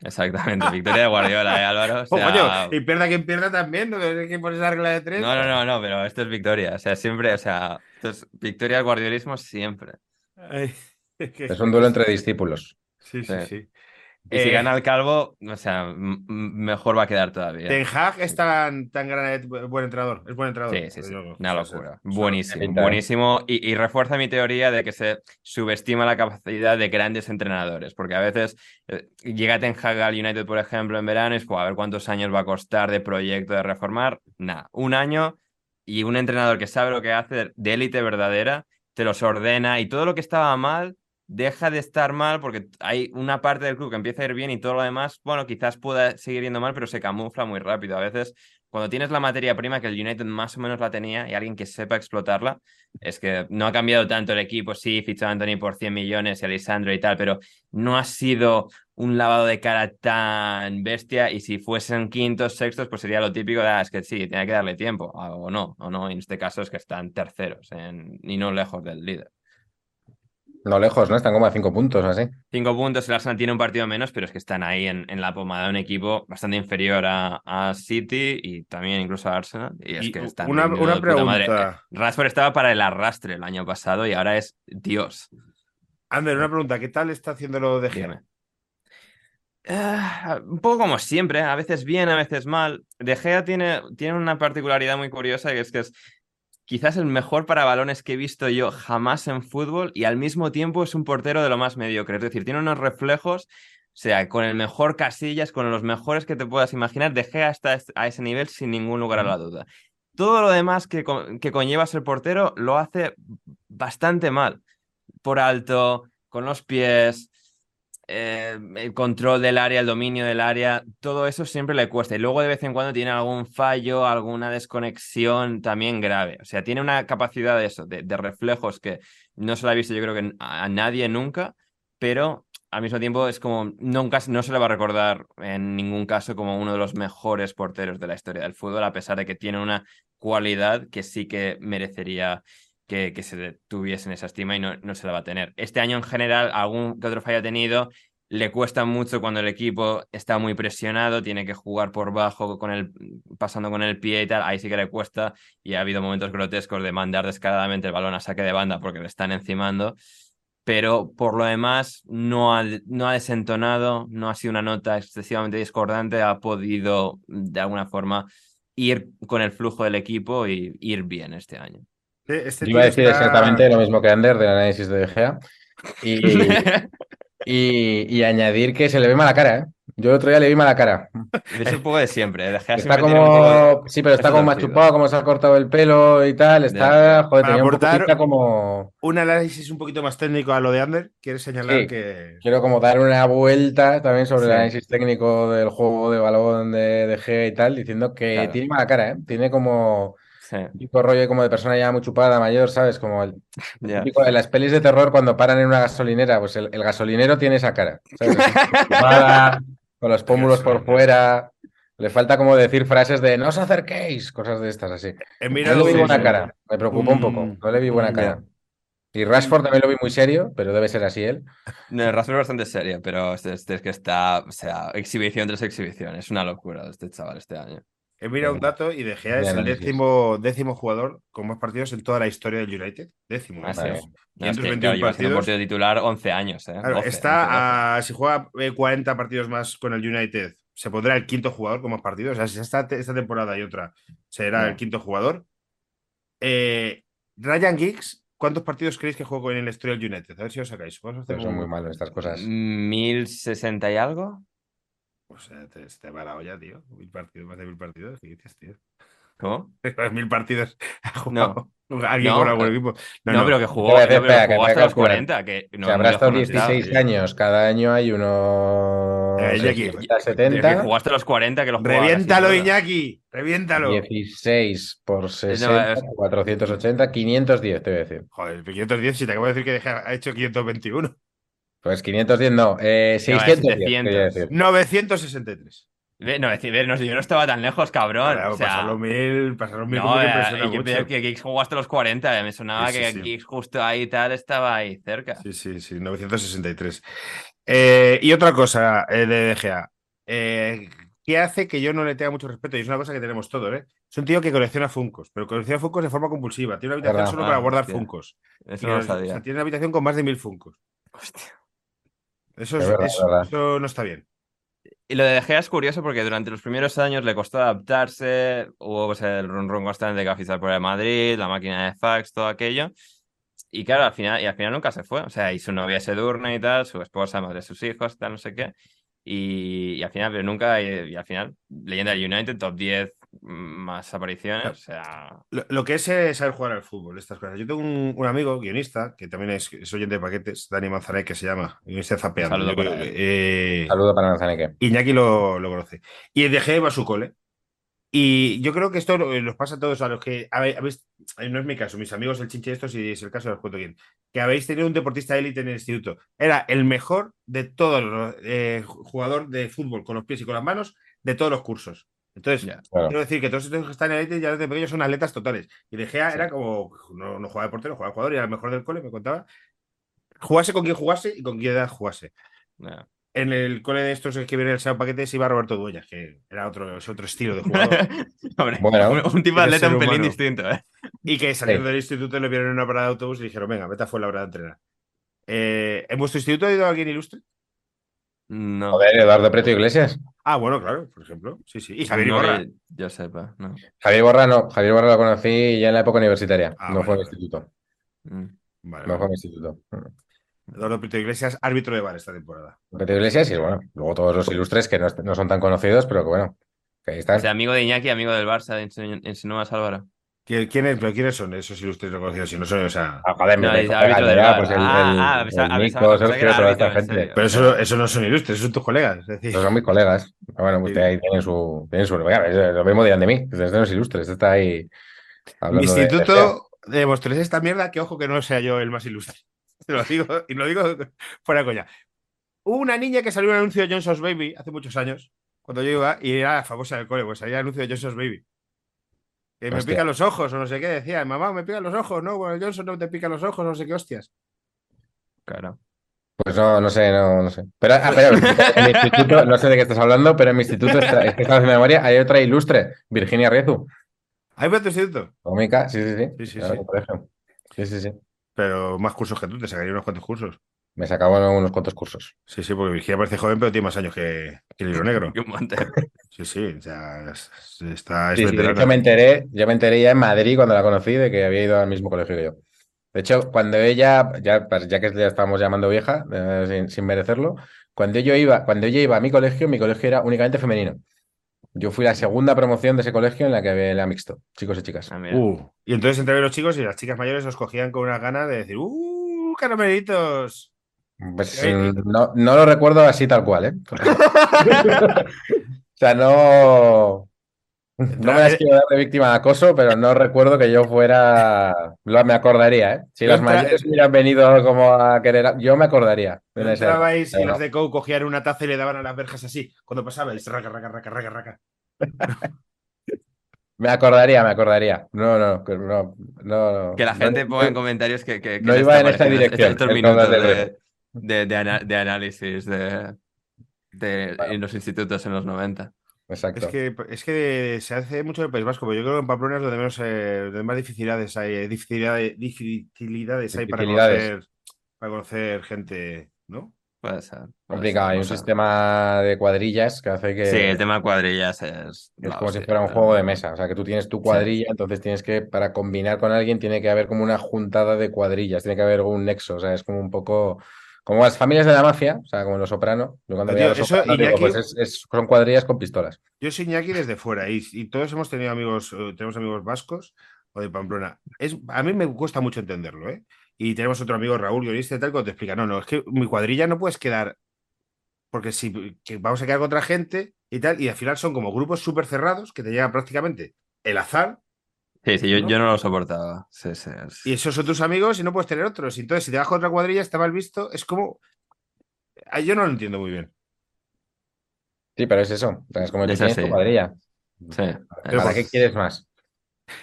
Exactamente. Victoria de Guardiola, ¿eh, Álvaro? O <laughs> Oh, coño, y pierda quien pierda también, ¿no? Hay que poner esa regla de tres. No, no, no, no, pero esto es victoria. O sea, siempre, o sea, esto es victoria al guardiolismo siempre. Ay, <laughs> es que- Es un duelo entre discípulos. Sí, sí, Sí. sí. Y si Eh, gana el calvo, o sea, mejor va a quedar todavía. Ten Hag es tan, tan gran, buen entrenador. Es buen entrenador. Sí, sí, sí. Una locura. o sea, Buenísimo, ¿eh? buenísimo. Y, y refuerza mi teoría de que se subestima la capacidad de grandes entrenadores. Porque a veces eh, llega Ten Hag al United, por ejemplo, en verano y es "Buah, a ver cuántos años va a costar de proyecto de reformar. Nada, un año y un entrenador que sabe lo que hace de élite verdadera, te los ordena y todo lo que estaba mal deja de estar mal porque hay una parte del club que empieza a ir bien y todo lo demás, bueno, quizás pueda seguir yendo mal, pero se camufla muy rápido. A veces, cuando tienes la materia prima, que el United más o menos la tenía, y alguien que sepa explotarla, es que no ha cambiado tanto el equipo, sí, fichó a Anthony por 100 millones y a Lisandro y tal, pero no ha sido un lavado de cara tan bestia y si fuesen quintos, sextos, pues sería lo típico de, ah, es que sí, tiene que darle tiempo, ah, o no, o no, en este caso es que están terceros y no lejos del líder. No lejos, ¿no? Están como a cinco puntos, así. Cinco puntos, el Arsenal tiene un partido menos, pero es que están ahí en, en la pomada de un equipo bastante inferior a, a City y también incluso a Arsenal. Y es Y que están una, una de puta madre. pregunta. Rashford estaba para el arrastre el año pasado y ahora es Dios. Ander, una pregunta. ¿Qué tal está haciéndolo de Gea? Ah, un poco como siempre, a veces bien, a veces mal. De Gea tiene, tiene una particularidad muy curiosa que es que es quizás el mejor para balones que he visto yo jamás en fútbol y al mismo tiempo es un portero de lo más mediocre. Es decir, tiene unos reflejos sea, con el mejor Casillas, con los mejores que te puedas imaginar, dejé hasta a ese nivel sin ningún lugar a la duda. Todo lo demás que, que conlleva ser portero lo hace bastante mal. Por alto, con los pies, eh, el control del área, el dominio del área, todo eso siempre le cuesta. Y luego de vez en cuando tiene algún fallo, alguna desconexión también grave. O sea, tiene una capacidad de eso, de, de reflejos que no se la he visto yo creo que a, a nadie nunca, pero al mismo tiempo es como nunca no se le va a recordar en ningún caso como uno de los mejores porteros de la historia del fútbol, a pesar de que tiene una cualidad que sí que merecería que, se tuviese en esa estima y no, no se la va a tener. Este año en general, algún que otro fallo ha tenido, le cuesta mucho cuando el equipo está muy presionado, tiene que jugar por bajo, con el, pasando con el pie y tal, ahí sí que le cuesta y ha habido momentos grotescos de mandar descaradamente el balón a saque de banda porque le están encimando, pero por lo demás no ha, no ha desentonado, no ha sido una nota excesivamente discordante, ha podido de alguna forma ir con el flujo del equipo y ir bien este año. Este Yo iba a decir está- exactamente lo mismo que Ander del análisis de De Gea. Y, <laughs> y, y añadir que se le ve mala cara, ¿eh? Yo el otro día le vi mala cara. Es un poco de siempre. ¿eh? De Gea Está un de- como. Sí, pero está como más chupado, como se ha cortado el pelo y tal. Está. Joder, Para tenía un aportar- poquito como. Un análisis un poquito más técnico a lo de Ander. ¿Quieres señalar Sí. que.? Quiero como dar una vuelta también sobre el análisis técnico del juego de balón de, de Gea y tal, diciendo que Claro. tiene mala cara, ¿eh? Tiene como. Tipo rollo como de persona ya muy chupada, mayor, ¿sabes? Como el <laughs> de las pelis de terror cuando paran en una gasolinera, pues el, el gasolinero tiene esa cara, ¿sabes? Así, <laughs> chupada, con los pómulos por fuera. Le falta como decir frases de no os acerquéis, cosas de estas así. He No mirado le vi buena cara, me preocupó un poco. No le vi buena cara. Y Rashford también lo vi muy serio, pero debe ser así él. No, Rashford es bastante serio, pero este, este es que está, o sea, exhibición tras exhibición. Es una locura este chaval este año. He mirado un dato y De Gea es el décimo, décimo jugador con más partidos en toda la historia del United. Décimo. Ah, ¿eh? sí. No, es que, 521 claro, partidos. portero titular 11 años, ¿eh? Claro, 12, 11, está a, si juega eh, 40 partidos más con el United, se pondrá el quinto jugador con más partidos. O sea, si esta, esta temporada y otra será el quinto jugador. Eh, Ryan Giggs, ¿cuántos partidos creéis que jugó en la historia del United? A ver si os sacáis. Vamos a hacer Pero son un- muy malos estas 12. cosas. 1060 y algo. O sea, te, te va la olla, tío. Mil partidos, más de mil partidos. ¿Qué dices, tío? ¿Cómo? <laughs> mil partidos <laughs> ha jugado alguien No, con algún eh, equipo. No, pero que jugó, no, pero espera, que jugó hasta los calcular. 40. Que no, habrá no estado dejó notado, 16 tío. años, cada año hay unos Eh, Iñaki, 60, Que 70, jugó hasta los 40 que lo jugaba Reviéntalo. Iñaki. Reviéntalo. 16 por 60, es- 480, 510, te voy a decir. Joder, 510, si te acabo de decir que ha hecho 521. Pues 510 no, eh, No, 610, 700. quería decir. 963. Ve, No, es decir, no, yo no estaba tan lejos, cabrón. Ahora, o sea, pasar los mil, pasar los mil no, como que eh, que que Giggs jugó hasta los 40. eh, Me sonaba Sí, sí, que sí. Justo ahí y tal estaba ahí cerca. Sí, sí, sí, 963. Eh, y otra cosa eh, de. Eh, ¿Qué hace que yo no le tenga mucho respeto? Y es una cosa que tenemos todos, ¿eh? Es un tío que colecciona Funcos, pero colecciona Funcos de forma compulsiva. Tiene una habitación solo Ah, para guardar. Funcos. Eso Y, no lo o sea, sabía. tiene una habitación con más de mil Funcos. Hostia. Eso, Es es- verdad, eso- es verdad. eso no está bien. Y lo de De Gea es curioso porque durante los primeros años le costó adaptarse, hubo pues, el run run constante de que fichar por el Madrid, la máquina de fax, todo aquello. Y claro, al final, y al final nunca se fue. O sea, y su novia es Edurne y tal, su esposa, madre de sus hijos, tal, no sé qué. Y, y al final, pero nunca, y, y al final, leyenda del United, top 10 más apariciones. O sea, Lo, lo que es eh, saber jugar al fútbol, estas cosas. Yo tengo un, un amigo guionista que también es, es oyente de paquetes, Dani Manzanet, que se llama, guionista zapeando. Saludo para creo- eh, Saludo para Manzaneque. Iñaki lo, lo conoce. Y De Gea va a su cole. Y yo creo que esto lo- nos pasa a todos a los que habéis, eh, no es mi caso, mis amigos el chinche estos, y es el caso, os cuento bien, que habéis tenido un deportista élite en el instituto. Era el mejor de todos los eh, jugador de fútbol con los pies y con las manos de todos los cursos. Entonces. Claro. quiero decir que todos estos que están en élite ya desde pequeños son atletas totales. Y De Gea Sí. era como, no, no jugaba de portero, jugaba de jugador y era el mejor del cole, me contaba. Jugase con quien jugase y con quien edad jugase en el cole de estos que viene el sábado paquetes iba Roberto Dueñas, que era otro, es otro estilo de jugador. <laughs> Hombre, Bueno, un, un tipo de atleta un pelín humano. distinto, ¿eh? y que saliendo Sí. del instituto le vieron en una parada de autobús y dijeron, venga, vete a Fuenlabrada a entrenar. Eh, ¿En vuestro instituto ha ido alguien ilustre? No. Joder, Eduardo Preto Iglesias. Ah, bueno, claro, por ejemplo. Sí, sí. Y Javier No Iborra. yo sepa, no. Javier Borra no, Javier Borra lo conocí ya en la época universitaria, Ah, no vale, fue en vale. instituto, Mm. Vale, no fue en instituto. Eduardo Prieto Iglesias, árbitro de bar esta temporada. Petro Iglesias y bueno, luego todos los ilustres que no, no son tan conocidos, pero que bueno, que ahí O están. sea, amigo de Iñaki, amigo del Barça, insinú- insinúas Álvaro. ¿Quién, quién es, pero ¿Quiénes son esos ilustres reconocidos? Si no son, o sea... Ah, joder, No, pues el, Ah, el- ah, el toda esta gente. Pero eso, eso no son ilustres, esos son tus colegas. Es decir, Esos son mis colegas. Pero Bueno, pues Sí. ahí tienen su, tienen su Lo mismo dirán de mí. Este no es ilustre, este está ahí mi de- de feo. instituto de mostréis esta mierda, que ojo que no sea yo el más ilustre. <laughs> Te lo digo, y lo digo fuera de coña. Hubo una niña que salió en un anuncio de Johnson's Baby hace muchos años, cuando yo iba, y era famosa del cole, pues salía el anuncio de Johnson's Baby. Que me pican los ojos, o no sé qué, decía, mamá, me pican los ojos, no, bueno, el Johnson no te pica los ojos, no sé qué hostias. Claro. Pues no, no sé, no, no sé. Pero, ah, pero en mi instituto, no sé de qué estás hablando, pero en mi instituto, está, es que estaba haciendo memoria, hay otra ilustre, Virginia Riezu. ¿Hay para tu instituto? Cómica, sí, sí, sí. Sí, sí, Claro, sí. Sí, sí, sí. Pero más cursos que tú, te sacaría unos cuantos cursos. Me sacaba unos cuantos cursos. Sí, sí, porque Virginia parece joven, pero tiene más años que, que el libro negro. <laughs> Que un monte. Sí, sí, o sea, es- es- está, es Sí, sí, de hecho me enteré, yo me enteré ya en Madrid cuando la conocí de que había ido al mismo colegio que yo. De hecho, cuando ella, ya, pues, ya que ya estábamos llamando vieja, eh, sin, sin merecerlo, cuando yo iba, cuando ella iba a mi colegio, mi colegio era únicamente femenino. Yo fui la segunda promoción de ese colegio en la que era mixto, chicos y chicas. Ah. Uh, y entonces entre los chicos y las chicas mayores os cogían con una gana de decir, ¡uh, caramelitos! Pues Eh, no, no lo recuerdo así tal cual, ¿eh? <laughs> O sea, no. No me las quiero dar de víctima de acoso, pero no recuerdo que yo fuera. Lo, me acordaría, ¿eh? Si entra- mayores hubieran venido como a querer. a- Yo me acordaría. de ¿No entrabais y los de COU cogían una taza y le daban a las verjas así? Cuando pasabais, raca, raca, raca, raca, raca. <laughs> Me acordaría, me acordaría. No, no, que no. no Que la gente no- ponga en comentarios que, que, que no iba en pareciendo dirección, estos el minutos de, Rey. De, de ana- de análisis de, de en los institutos en los 90. Exacto. Es que, es que se hace mucho en el País Vasco, pero yo creo que en Pamplona es donde menos, eh, donde más dificultades hay, eh, dificultades, dificultades hay para Dificultades. conocer, para conocer gente, ¿no? Puede ser. puede Complicado. ser, Hay un sistema de cuadrillas que hace que. Sí, el tema de cuadrillas es. Es como si fuera un pero- juego de mesa. O sea, que tú tienes tu cuadrilla, entonces tienes que, para combinar con alguien, tiene que haber como una juntada de cuadrillas, tiene que haber un nexo. O sea, es como un poco. Como las familias de la mafia, o sea, como los soprano. Yo cuando tío, los eso, Soprano, digo, pues es- es- son cuadrillas con pistolas. Yo soy Iñaki desde fuera y, y todos hemos tenido amigos, eh, tenemos amigos vascos o de Pamplona. Es, a mí me cuesta mucho entenderlo, ¿eh? Y tenemos otro amigo, Raúl, guionista y tal, que te explica, no, no, es que mi cuadrilla no puedes quedar, porque si que vamos a quedar con otra gente y tal, y al final son como grupos súper cerrados que te llegan prácticamente el azar, Sí, sí, yo, ¿no? yo no lo soportaba. Sí, sí. y esos son tus amigos y no puedes tener otros. Y entonces, si te con otra cuadrilla, está mal visto, es como... Ah, Yo no lo entiendo muy bien. Sí, pero es eso. Es como tú Es tienes tu cuadrilla. Sí. ¿Para qué quieres más?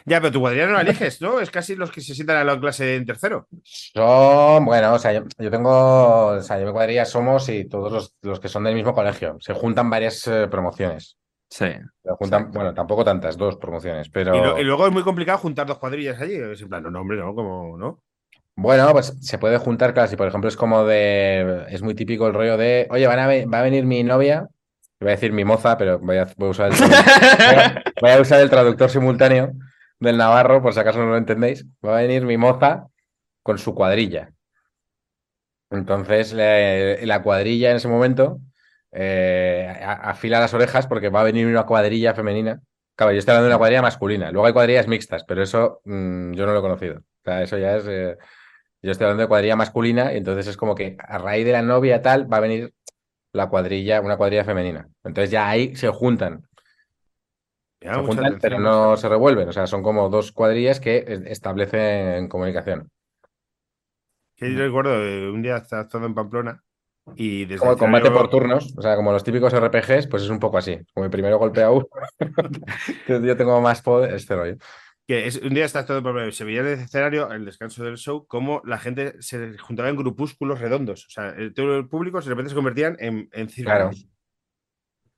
Ya, pero tu cuadrilla no la eliges, ¿no? Es casi los que se sientan en la clase en tercero. Son, bueno, o sea, yo, yo tengo, o sea, yo mi cuadrilla somos y todos los, los que son del mismo colegio. Se juntan varias eh, promociones. Sí. Juntan, bueno, tampoco tantas, dos promociones, pero. Y, lo- y luego es muy complicado juntar dos cuadrillas allí. Es en plan, no, hombre, no, como, ¿no? Bueno, pues se puede juntar, claro, si por ejemplo es como de, es muy típico el rollo de, oye, van a ve- va a venir mi novia, voy a decir mi moza, pero voy a, voy a usar el traductor, <laughs> voy a- usar el traductor simultáneo del Navarro, por si acaso no lo entendéis, va a venir mi moza con su cuadrilla. Entonces, la cuadrilla en ese momento eh, afila las orejas porque va a venir una cuadrilla femenina. Claro, yo estoy hablando de una cuadrilla masculina. Luego hay cuadrillas mixtas, pero eso mm, yo no lo he conocido. O sea, eso ya es. eh, yo estoy hablando de cuadrilla masculina, y entonces es como que a raíz de la novia tal va a venir la cuadrilla, una cuadrilla femenina. Entonces ya ahí se juntan, da se juntan, pero no se revuelven. O sea, son como dos cuadrillas que establecen comunicación. Que yo recuerdo, eh, un día estaba estando en Pamplona y desde Como el combate escenario- por turnos, o sea, como los típicos RPGs, pues es un poco así. Como el primero golpea uno, <laughs> yo tengo más poder, este rollo. que es- un día estaba todo y se veía en el escenario, en el descanso del show, cómo la gente se juntaba en grupúsculos redondos. O sea, el, todo el público de repente se convertían en, en Claro. círculos.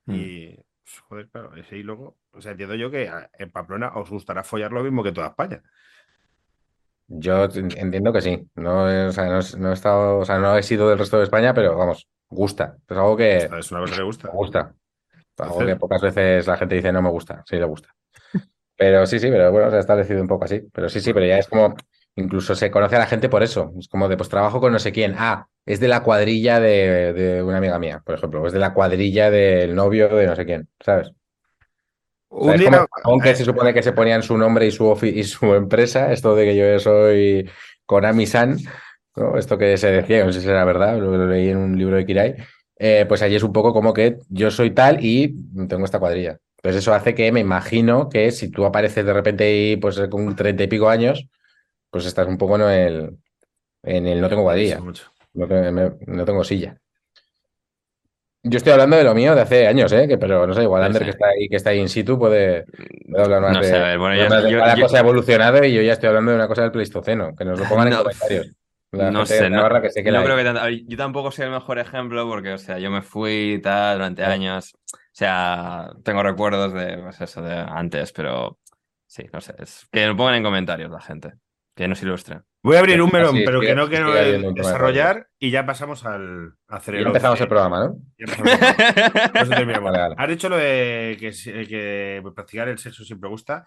Y, pues, joder, claro, ese y luego, o sea, entiendo yo que en Pamplona os gustará follar lo mismo que toda España. Yo en- entiendo que sí. No, he- o sea, no, no he estado, o sea, no he sido del resto de España, pero vamos, gusta. Es algo que Es una cosa que gusta. me gusta. Algo que pocas veces la gente dice no me gusta, sí le gusta. Pero sí, sí, pero bueno, se ha establecido un poco así. Pero sí, sí, pero ya es como, incluso se conoce a la gente por eso. Es como de, pues trabajo con no sé quién. Ah, es de la cuadrilla de, de una amiga mía, por ejemplo, o es de la cuadrilla del novio de no sé quién, ¿sabes? Un día, como- aunque eh, se supone que se ponían su nombre y su, y su empresa, esto de que yo soy Konami-san, ¿no? Esto que se decía, no sé si era verdad, lo, lo leí en un libro de Kirai, eh, pues allí es un poco como que yo soy tal y tengo esta cuadrilla. Entonces eso hace que me imagino que si tú apareces de repente ahí, pues con treinta y pico años, pues estás un poco en el, en el no tengo cuadrilla, no tengo silla. Yo estoy hablando de lo mío de hace años, ¿eh? Que, pero no sé, igual Ander sí. que está ahí, que está ahí in situ puede, puede hablar más No sé, de. a ver, bueno, puede yo- de yo- cada yo- cosa ha evolucionado y yo ya estoy hablando de una cosa del Pleistoceno. Que nos lo pongan en comentarios. La no sé, no, que sé que no la creo hay. que tanto- a ver, yo tampoco soy el mejor ejemplo porque, o sea, yo me fui y tal durante Ah. años, o sea, tengo recuerdos de, pues eso, de antes, pero sí, no sé, es que lo pongan en comentarios la gente, que nos ilustren. Voy a abrir un melón, pero que no quiero desarrollar y ya pasamos al a hacer el ya empezamos el programa, ¿no? Ya empezamos el programa. <laughs> Vale, vale. Has dicho lo de que, practicar el sexo siempre gusta.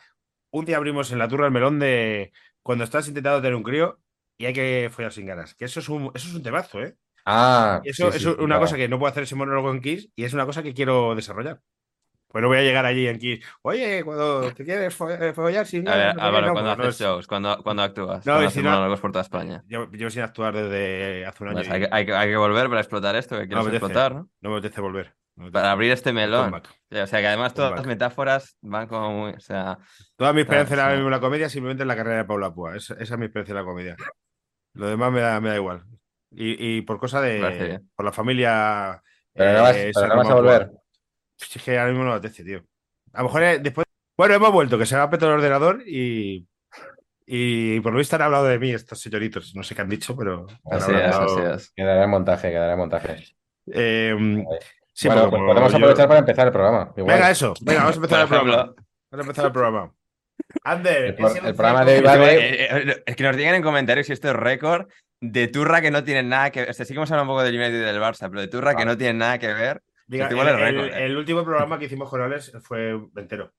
Un día abrimos en la turra el melón de cuando estás intentando tener un crío y hay que follar sin ganas. Que eso es un, eso es un temazo, ¿eh? Ah, Y eso sí, es sí, una claro. cosa que no puedo hacer ese monólogo en Kiss y es una cosa que quiero desarrollar. Pues no voy a llegar allí en Kiss. Oye, cuando te quieres fo- eh, follar sin A ver, no sé qué", Álvaro, no, cuando no haces es- shows, cuando, cuando No, actúas, cuando y haces si no- por toda España. Llevo, llevo sin actuar desde hace un año. Pues hay, que, hay, que, hay que volver para explotar esto, que no quieres apetece, explotar, ¿no? no me apetece volver. No me Para apetece. abrir este melón. O sea, que además todas las metáforas van como muy, o sea, Toda mi experiencia Claro, sí. en la comedia simplemente en la carrera de Paula Púa. Esa, esa es mi experiencia en la comedia. Lo demás me da, me da igual. Y, y por cosa de. Por la familia. Pero no eh, vas, pero San no vas a Román Púa. Pues Es que ahora mismo no me apetece, tío. A lo mejor eh, después. Bueno, hemos vuelto, que se me ha petado el ordenador y. Y por lo visto han hablado de mí estos señoritos. No sé qué han dicho, pero. así es, hablado- así es. Quedará en montaje, quedará en montaje. Eh, sí, bueno, pues podemos yo- aprovechar para empezar el programa. Igual. Venga, eso. Venga, vamos a empezar el programa. Vamos a empezar el programa. Ander, El programa de hoy va de- Eh, eh, eh, que nos digan en comentarios si esto es récord de turra que no tienen nada que ver. O sea, sí que hemos hablado un poco del United y del Barça, pero de turra que no tienen nada que ver. Diga, el, el- eh. el último programa que hicimos con Alex fue entero.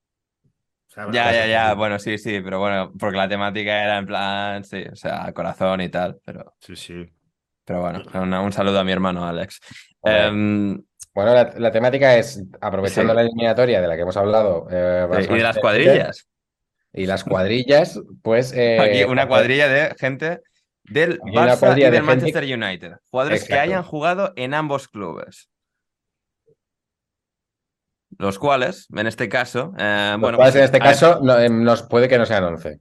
O sea, Ya, ya, ya. Bueno, sí, sí, pero bueno, porque la temática era en plan, sí, o sea, corazón y tal. Pero, Sí, sí. pero bueno, un saludo a mi hermano Alex. Em, Bueno, la, la temática es, aprovechando Sí. la eliminatoria de la que hemos hablado, eh, y de las cuadrillas. Y las cuadrillas, pues. eh, Aquí una cuadrilla de gente del Barça y de del gente- Manchester United. Jugadores que hayan jugado en ambos clubes. Los cuales, en este caso, eh, bueno, cuales pues, en este caso no, nos puede que no sean 11.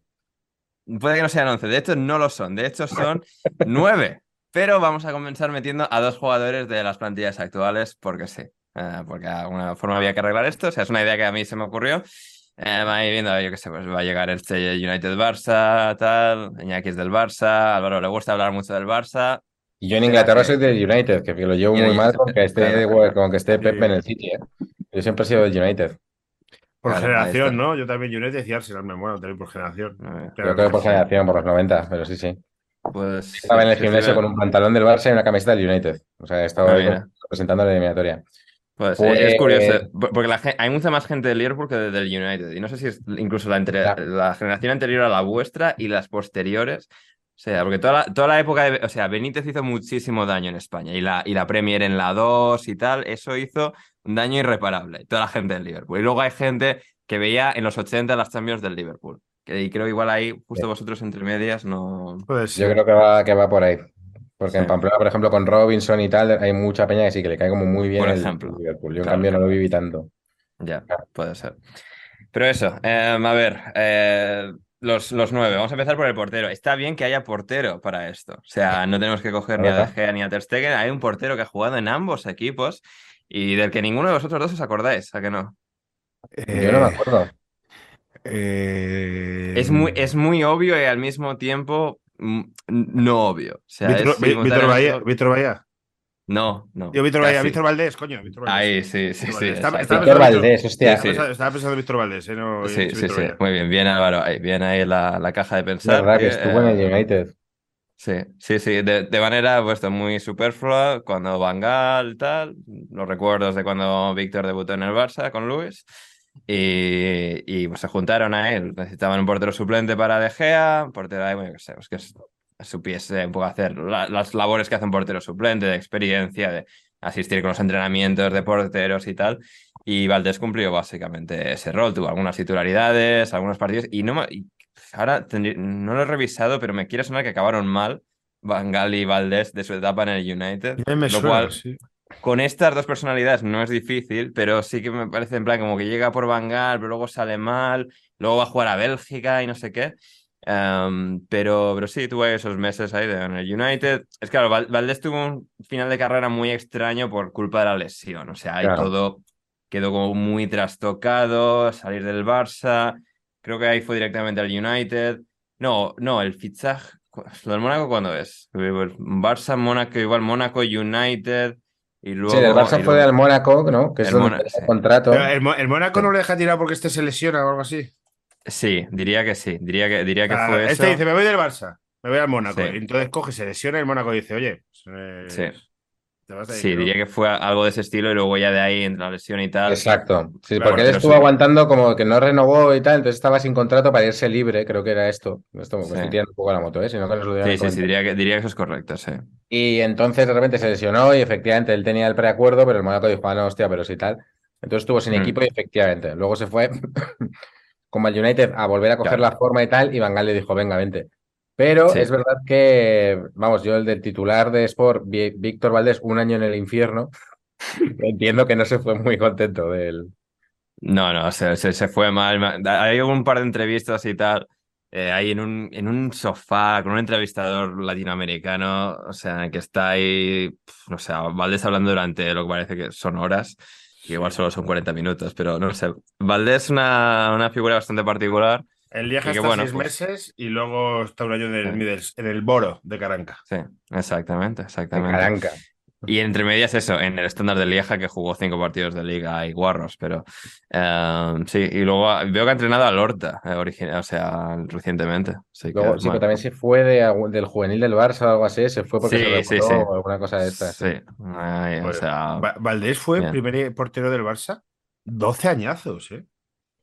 puede que no sean 11, de hecho no lo son, de hecho son <laughs> 9. Pero vamos a comenzar metiendo a dos jugadores de las plantillas actuales, porque sí, eh, porque de alguna forma había que arreglar esto. O sea, es una idea que a mí se me ocurrió. Eh, ahí viendo, yo qué sé, pues va a llegar este United Barça, tal, Iñaki es del Barça, Álvaro le gusta hablar mucho del Barça. Y yo en Inglaterra soy del United, que lo llevo muy mal con que esté, con que esté Pep Sí. en el City. ¿eh? Yo siempre he sido del United. Por Claro, generación. ¿no? Yo también United y Arsenal me muero también por generación. Eh, Pero Yo creo que por generación, por los 90, pero sí, sí. Pues Estaba en el gimnasio sí, con un pantalón del Barça y una camiseta del United. O sea, estaba Ah, ahí mira. representando la eliminatoria. Pues, Pues- eh, es curioso, por- porque la hay mucha más gente del Liverpool que de- del United. Y no sé si es incluso la, entre- Ya. la generación anterior a la vuestra y las posteriores. O sea, porque toda la, toda la época de. O sea, Benítez hizo muchísimo daño en España. Y la, y la Premier en la 2 y tal, eso hizo un daño irreparable. Toda la gente del Liverpool. Y luego hay gente que veía en los 80 las Champions del Liverpool. Que, y creo igual ahí, justo vosotros entre medias, no. Puede ser. Yo creo que va, que va por ahí. Porque en. Pamplona, por ejemplo, con Robinson y tal, hay mucha peña que sí que le cae como muy bien Por el ejemplo. Liverpool. Yo, en Claro, cambio, no lo viví tanto. Ya, puede ser. Pero eso, em, a ver, eh, los, los nueve. Vamos a empezar por el portero. Está bien que haya portero para esto. O sea, no tenemos que coger ni a De ni a Ter Stegen. Hay un portero que ha jugado en ambos equipos y del que ninguno de vosotros dos os acordáis, ¿a que no? Yo no me acuerdo. Eh, Es muy, es muy obvio y al mismo tiempo mm, no obvio. O sea, Víctor, Víctor Bahía. Víctor Bahía. No, no. Yo, Víctor Bahía. casi. Víctor Valdés, coño. Víctor Valdés. Ahí, sí, sí, Víctor sí. Estaba- estaba Víctor Valdés, hostia. Sí, sí. Estaba pensando en Víctor Valdés, ¿eh? No, Sí, sí, sí, Víctor sí. Bahía. Muy bien, bien Álvaro. Ahí, Bien ahí la, la caja de Es pensar. verdad que Eh, estuvo en el United. Sí, sí, sí, de, de manera pues, muy superflua, cuando Van Gaal, tal, los recuerdos de cuando Víctor debutó en el Barça con Luis, y, y, pues, se juntaron a él, necesitaban un portero suplente para De Gea, portero ahí, bueno, qué sé, pues que es supiese un poco hacer la- las labores que hace un portero suplente, de experiencia, de asistir con los entrenamientos de porteros y tal. Y Valdés cumplió básicamente ese rol, tuvo algunas titularidades, algunos partidos, y no ahora no lo he revisado, pero me quiere sonar que acabaron mal Van Gaal y Valdés de su etapa en el United. Me lo suena, cual, sí. con estas dos personalidades no es difícil, pero sí que me parece en plan como que llega por Van Gaal, pero luego sale mal, luego va a jugar a Bélgica y no sé qué. Em, pero, pero sí, tuve esos meses ahí de- en el United. Es claro, Val- Valdés tuvo un final de carrera muy extraño por culpa de la lesión. O sea, ahí Claro. todo quedó como muy trastocado, salir del Barça. Creo que ahí fue directamente al United. No, no, el fichaje. ¿Lo del Mónaco cuándo es? Barça, Mónaco, igual Mónaco, United. Y luego, Sí, del Barça y fue luego- al Mónaco, ¿no? Que es El donde el contrato. Pero el, Mo- el Mónaco no le deja tirar porque este se lesiona o algo así. Sí, diría que sí. Diría que, diría que Ah, fue este eso. dice, me voy del Barça, me voy al Mónaco. Sí. Y entonces coge, se lesiona y el Mónaco dice, oye, pues, Sí. Te vas Sí, ¿no? diría que fue algo de ese estilo y luego ya de ahí entre la lesión y tal. Exacto. Sí, Claro, porque él estuvo sí. aguantando como que no renovó y tal, entonces estaba sin contrato para irse libre, creo que era esto. Esto me Sí. tirando un poco la moto, ¿eh? Si no, que nos lo Sí, sí, sí, diría que, diría que eso es correcto, sí. Y entonces de repente se lesionó y efectivamente él tenía el preacuerdo, pero el Mónaco dijo, ah, no, hostia, pero sí tal. Entonces estuvo sin Mm. equipo y efectivamente. Luego se fue <laughs> como al United a volver a coger Claro. la forma y tal, y Van Gaal le dijo, venga, vente. Pero Sí. es verdad que, vamos, yo el del titular de Sport, Víctor Valdés, un año en el infierno, <laughs> entiendo que no se fue muy contento del... No, no, se, se, se fue mal. ma- Hay un par de entrevistas y tal, eh, ahí en un, en un sofá con un entrevistador latinoamericano, o sea, que está ahí, no sé, Valdés hablando durante lo que parece que son horas, que igual solo son 40 minutos, pero no sé. Valdés es una, una figura bastante particular. El Lieja está bueno, seis pues- meses y luego está un año en el, Sí. Middles- en el Boro de Caranca. Sí, exactamente, de exactamente. Caranca. Y entre medias eso, en el estándar de Lieja que jugó cinco partidos de liga y guarros, pero eh, sí, y luego veo que ha entrenado al Horta, eh, o sea, recientemente. Así que, Luego, sí, bueno. pero también se fue de, del juvenil del Barça o algo así, se fue porque Sí, se sí, reculó sí. o alguna cosa de estas. Sí, ay, o Pues, sea, Va- Valdés fue bien. primer portero del Barça, 12 añazos, ¿eh?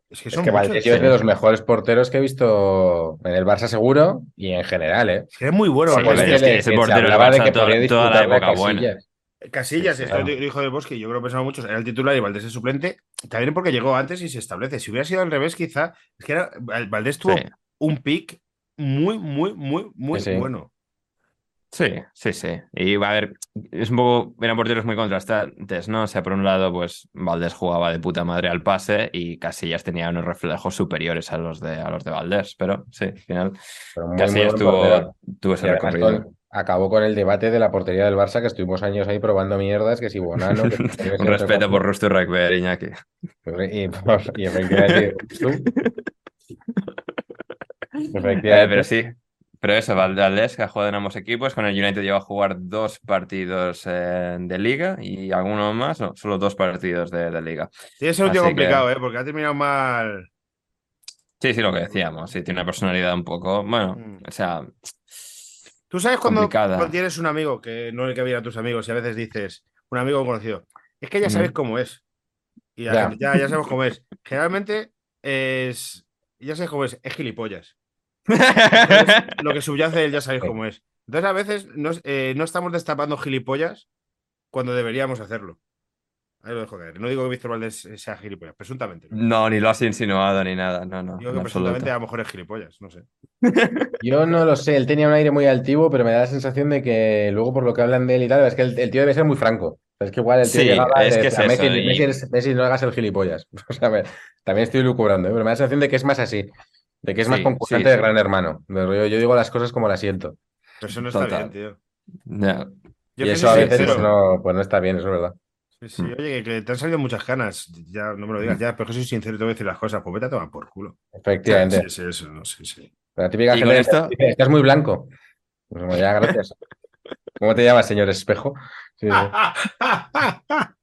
Es que Es son que muchos. Valdés es de los mejores porteros que he visto en el Barça seguro y en general, ¿eh? Es que es muy bueno. Sí, Valdés. pero es que ese se portero del de Barça que toda- toda la época buena. Casillas. Sí, dijo del Bosque, yo creo que pensaba muchos, era el titular y Valdés el suplente, también porque llegó antes y se establece. Si hubiera sido al revés, quizá, es que era, Valdés tuvo sí, un pick muy, muy, muy, muy bueno. Sí, sí, sí. Y a ver, es un poco, eran porteros muy contrastantes, ¿no? O sea, por un lado, pues Valdés jugaba de puta madre al pase y Casillas tenía unos reflejos superiores a los de, a los de Valdés, pero sí, al final muy, muy Casillas portero. tuvo, ese recorrido. acabó con el debate de la portería del Barça, que estuvimos años ahí probando mierdas, que si Bonano... que si <laughs> Un respeto por Rusto Rekber, Iñaki. cuánto. Y, <laughs> y efectivamente, tú, <laughs> Eh, efectivamente, pero sí, pero eso, Valdés, que ha jugado en ambos equipos, con el United lleva a jugar dos partidos eh, de liga y alguno más, no, solo dos partidos de, de liga. Tiene ser un tío que- complicado, ¿eh? Porque ha terminado mal. Sí, sí, lo que decíamos, sí, tiene una personalidad un poco, bueno, Mm. o sea, Tú sabes cuando, tienes un amigo, que no que viene a tus amigos, y a veces dices, un amigo conocido, es que ya sabes cómo es. Y ya, Ya. ya, ya sabemos cómo es. Generalmente es. Ya sabes cómo es, es gilipollas. Entonces, <laughs> lo que subyace él ya sabéis cómo es. Entonces, a veces eh, no estamos destapando gilipollas cuando deberíamos hacerlo. Ahí lo dejo caer. No digo que Víctor Valdés sea gilipollas, presuntamente. ¿no? no, ni lo has insinuado ni nada, no, no, Digo que presuntamente absoluto. a lo mejor es gilipollas, no sé. <laughs> Yo no lo sé, él tenía un aire muy altivo, pero me da la sensación de que luego por lo que hablan de él y tal, es que el, el tío debe ser muy franco. Es que igual el tío Sí, llegaba es que es Messi, eso, y- Messi, eres- Messi, no hagas el gilipollas. <laughs> O sea, me- también estoy lucubrando, ¿eh? pero me da la sensación de que es más así, de que es más concursante sí, de gran hermano. Yo, yo digo las cosas como las siento. Pero eso no está Total. bien, tío. Yo y eso a veces sincero. no, pues no está bien, eso es verdad. Sí, sí, Mm. Oye, que, que te han salido muchas ganas. Ya no me lo digas ya, pero que soy sincero y te voy a decir las cosas. Pues vete a tomar por culo. Efectivamente. Sí, sí, eso, no, sí, sí. La típica estás muy blanco. Pues ya, gracias. <laughs> ¿Cómo te llamas, señor espejo? Sí, sí, <laughs>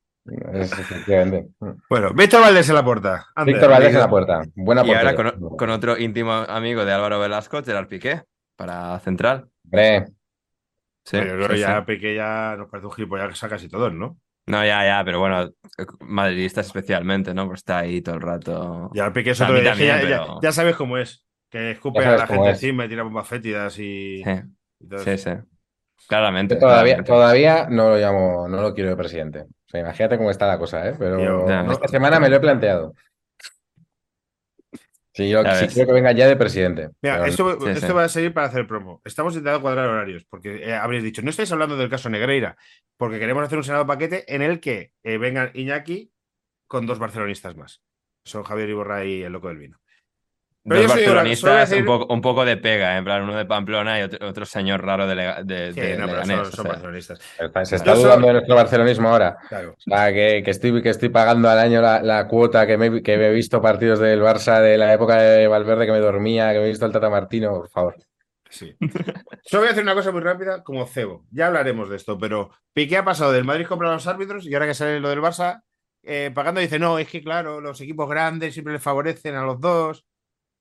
es- efectivamente. bueno, Víctor Valdés en la puerta. Víctor Valdés en la puerta. Buena Y ahora con, con otro íntimo amigo de Álvaro Velasco, Gerard Piqué, para central. Hombre, Sí, Pero luego sí, ya sí. Piqué ya nos parece un gilipollas a casi todos, ¿no? No, ya, ya, pero bueno, madridistas especialmente, ¿no? Pues está ahí todo el rato. Ya Piqué es otro también, ya, ya- pero- ya sabes cómo es. Que escupe a la gente es. encima y tira bombas fétidas y. Sí. Sí, sí. Claramente. Yo todavía, claramente. todavía no lo llamo, no lo quiero de presidente. O sea, imagínate cómo está la cosa, ¿eh? Pero Tío, esta semana me lo he planteado. Sí, yo sí quiero que venga ya de presidente. Mira, Pero esto, Sí, esto sí. va a servir para hacer promo. Estamos intentando cuadrar horarios, porque eh, habréis dicho, no estáis hablando del caso Negreira, porque queremos hacer un senado paquete en el que eh, vengan Iñaki con dos barcelonistas más. Son Javier Iborra y el loco del vino. Pero Dos soy barcelonistas, decir- un, poco, un poco de pega, en plan, uno de Pamplona y otro, otro señor raro de, Lega- de, Sí, de no, pero Leganés, son, o son sea. barcelonistas. se Yo está dudando de nuestro barcelonismo ahora. Claro. O sea, que, que estoy, que estoy pagando al año la, la cuota, que me, que me he visto partidos del Barça de la época de Valverde, que me dormía, que me he visto al Tata Martino, por favor. Sí. Solo voy a hacer una cosa muy rápida, como cebo. Ya hablaremos de esto, pero Piqué ha pasado del Madrid compra a los árbitros y ahora que sale lo del Barça, eh, pagando dice, no, es que claro, los equipos grandes siempre les favorecen a los dos.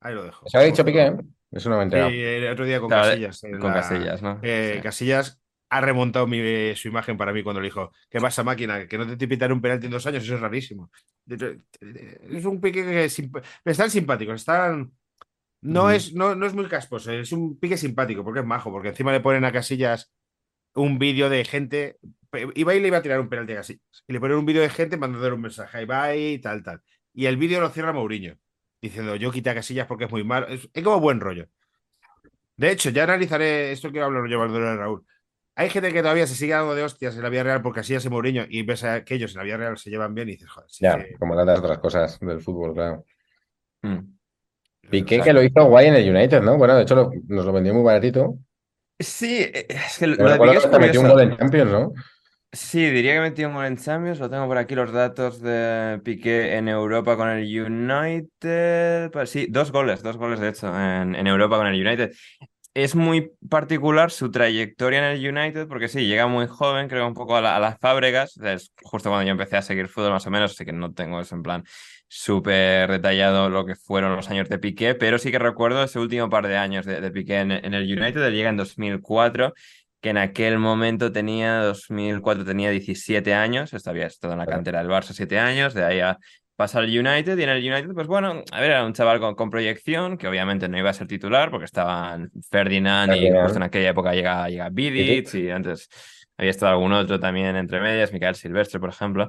Ahí lo dejo. ¿Se ha dicho Piqué? Eso no me Sí, el otro día con Claro, Casillas. Con la- Casillas, ¿no? eh, Sí. Casillas ha remontado mi- su imagen para mí cuando le dijo, ¿qué pasa máquina? Que no te pitan un penalti en dos años, eso es rarísimo. Es un pique que es simp- están simpáticos, están... No, es, no, no es muy casposo, es un pique simpático porque es majo, porque encima le ponen a Casillas un vídeo de gente. Ibai le iba a tirar un penalti a Casillas y le ponen un vídeo de gente mandándole un mensaje a Ibai y tal, tal. Y el vídeo lo cierra Mourinho diciendo yo quité a Casillas porque es muy malo. Es, es como buen rollo. De hecho, ya analizaré esto que hablo yo de Raúl. Hay gente que todavía se sigue dando de hostias en la vida real por Casillas y Mourinho y ves a que ellos en la vida real se llevan bien y dices, joder, sí Ya, que- como tantas otras cosas del fútbol, claro. Mm. Piqué que lo hizo guay en el United, ¿no? Bueno, de hecho lo- nos lo vendió muy baratito. Sí, eh, es que lo, de recuerdo Piqué es que metió un curioso. gol en Champions, ¿no? Sí, diría que metió un gol en Champions. Lo tengo por aquí los datos de Piqué en Europa con el United. Pues sí, dos goles, dos goles de hecho en, Europa con el United. Es muy particular su trayectoria en el United porque sí, llega muy joven, creo un poco a las fábricas. Es justo cuando yo empecé a seguir fútbol más o menos, así que no tengo eso en plan súper detallado lo que fueron los años de Piqué, pero sí que recuerdo ese último par de años de, de Piqué en, en el United. Él llega en 2004 que en aquel momento tenía, 2004 tenía 17 años, había estado en la cantera del Barça 7 años, de ahí a pasar al United y en el United, pues bueno, a ver, era un chaval con, con proyección que obviamente no iba a ser titular porque estaban Ferdinand y justo en aquella época llega, llega Vidic y antes había estado algún otro también entre medias, Micael Silvestre, por ejemplo.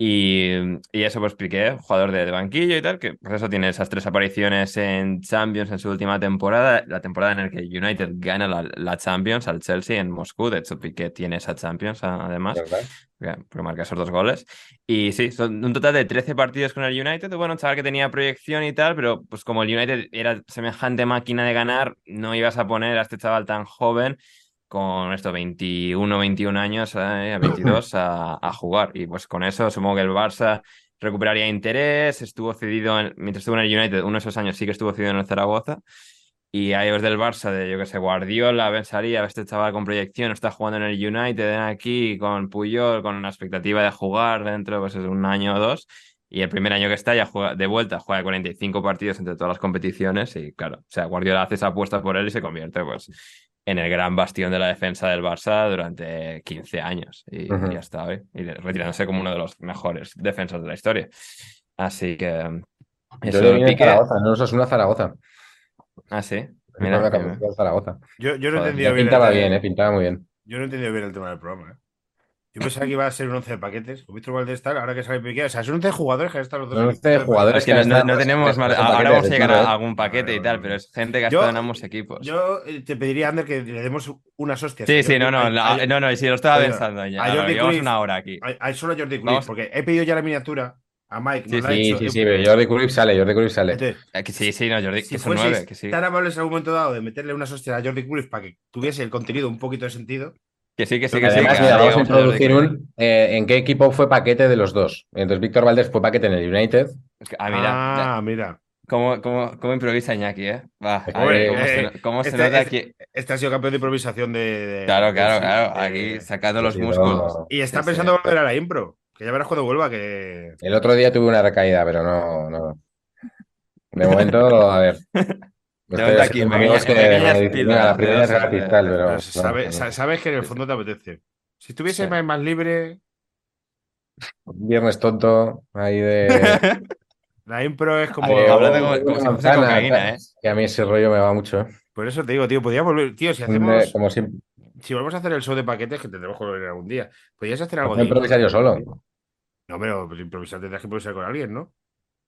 Y, y eso pues Piqué, jugador de, de banquillo y tal, que por eso tiene esas tres apariciones en Champions en su última temporada, la temporada en la que United gana la, la Champions al Chelsea en Moscú, de hecho Piqué tiene esa Champions además, porque marca esos dos goles. Y sí, son un total de 13 partidos con el United, bueno, un chaval que tenía proyección y tal, pero pues como el United era semejante máquina de ganar, no ibas a poner a este chaval tan joven con esto 21, 21 años, eh, a 22 <laughs> a, a jugar. Y pues con eso supongo que el Barça recuperaría interés, estuvo cedido, en- mientras estuvo en el United, uno de esos años sí que estuvo cedido en el Zaragoza. Y ahí ves del Barça, de yo que sé, Guardiola, pensaría, este chaval con proyección, está jugando en el United, aquí con Puyol, con una expectativa de jugar dentro pues, de un año o dos. Y el primer año que está ya juega de vuelta, juega 45 partidos entre todas las competiciones. Y claro, o sea, Guardiola hace esa apuesta por él y se convierte pues en el gran bastión de la defensa del Barça durante 15 años. Y, Ujú. y hasta hoy. Y retirándose como uno de los mejores defensas de la historia. Así que. Yo Eso, en Piqué. Zaragoza, no eso es una Zaragoza. Ah, sí. Mira, Mira, me Zaragoza. Yo, yo no Joder, Ya bien. pintaba el, bien, eh, pintaba muy bien. Yo no he entendido bien el tema del programa. ¿eh? Yo pensaba que iba a ser un 11 de paquetes. Con Víctor Valdés tal, ahora que sale Piqué. O sea, son 11 de jugadores que han estado los dos. Son en 11 el- jugadores Es que no, no- no Están- tenemos están más. Ahora paquetes, vamos a llegar ¿no? a algún paquete y tal, pero es gente que ha Yo- estado en ambos equipos. Yo eh, te pediría, Ander, que le demos unas hostias. Sí, sí, no, no, no, no, y sí, lo estaba pensando ya. a Ahora, Jordi llevamos una hora aquí. a- solo a Jordi Vamos- porque he pedido ya la miniatura a Mike. Sí, Sí, hecho, sí, sí, pero Jordi Cruyff sale, Jordi Cruyff sale. entonces, Eh, que sí, sí, no, Jordi, si que son nueve, que sí. tan amables en algún momento dado de meterle unas hostias a Jordi Cruyff para que tuviese el contenido un poquito de sentido. Que sí, que sí, que sí. Además, que mira, vamos a introducir un eh, en qué equipo fue paquete de los dos. Entonces, Víctor Valdés fue paquete en el United. Que- Ah, mira, Ah, mira. cómo, cómo, cómo improvisa Iñaki, ¿eh? Va, a Hombre, ver, cómo, se, eh, cómo se este- nota este- aquí. Este ha sido campeón de improvisación de. de- Claro, claro, de- claro. de- Aquí sacando los Sí, músculos. Y está Sí, pensando sí. volver a la impro. Que ya verás cuando vuelva que. El otro día tuve una recaída, pero no, no. De momento, a ver. <laughs> De aquí, que pequeñas "Venga, la primera es gratis, tal, pero. pero sabes que en el fondo te apetece. Si estuviese Sí. más, más libre, Viernes tonto, ahí de. <laughs> la impro es como. Hablando como- como fuese manzana, cocaína. ¿eh? Que a mí ese rollo me va mucho. Por eso te digo, tío, podría volver. Tío, si hacemos. como siempre. Si volvemos a hacer el show de paquetes, que tendremos que volver algún día, podrías hacer algo No improvisar yo solo. No, pero improvisar tendrás que improvisar con alguien, ¿no?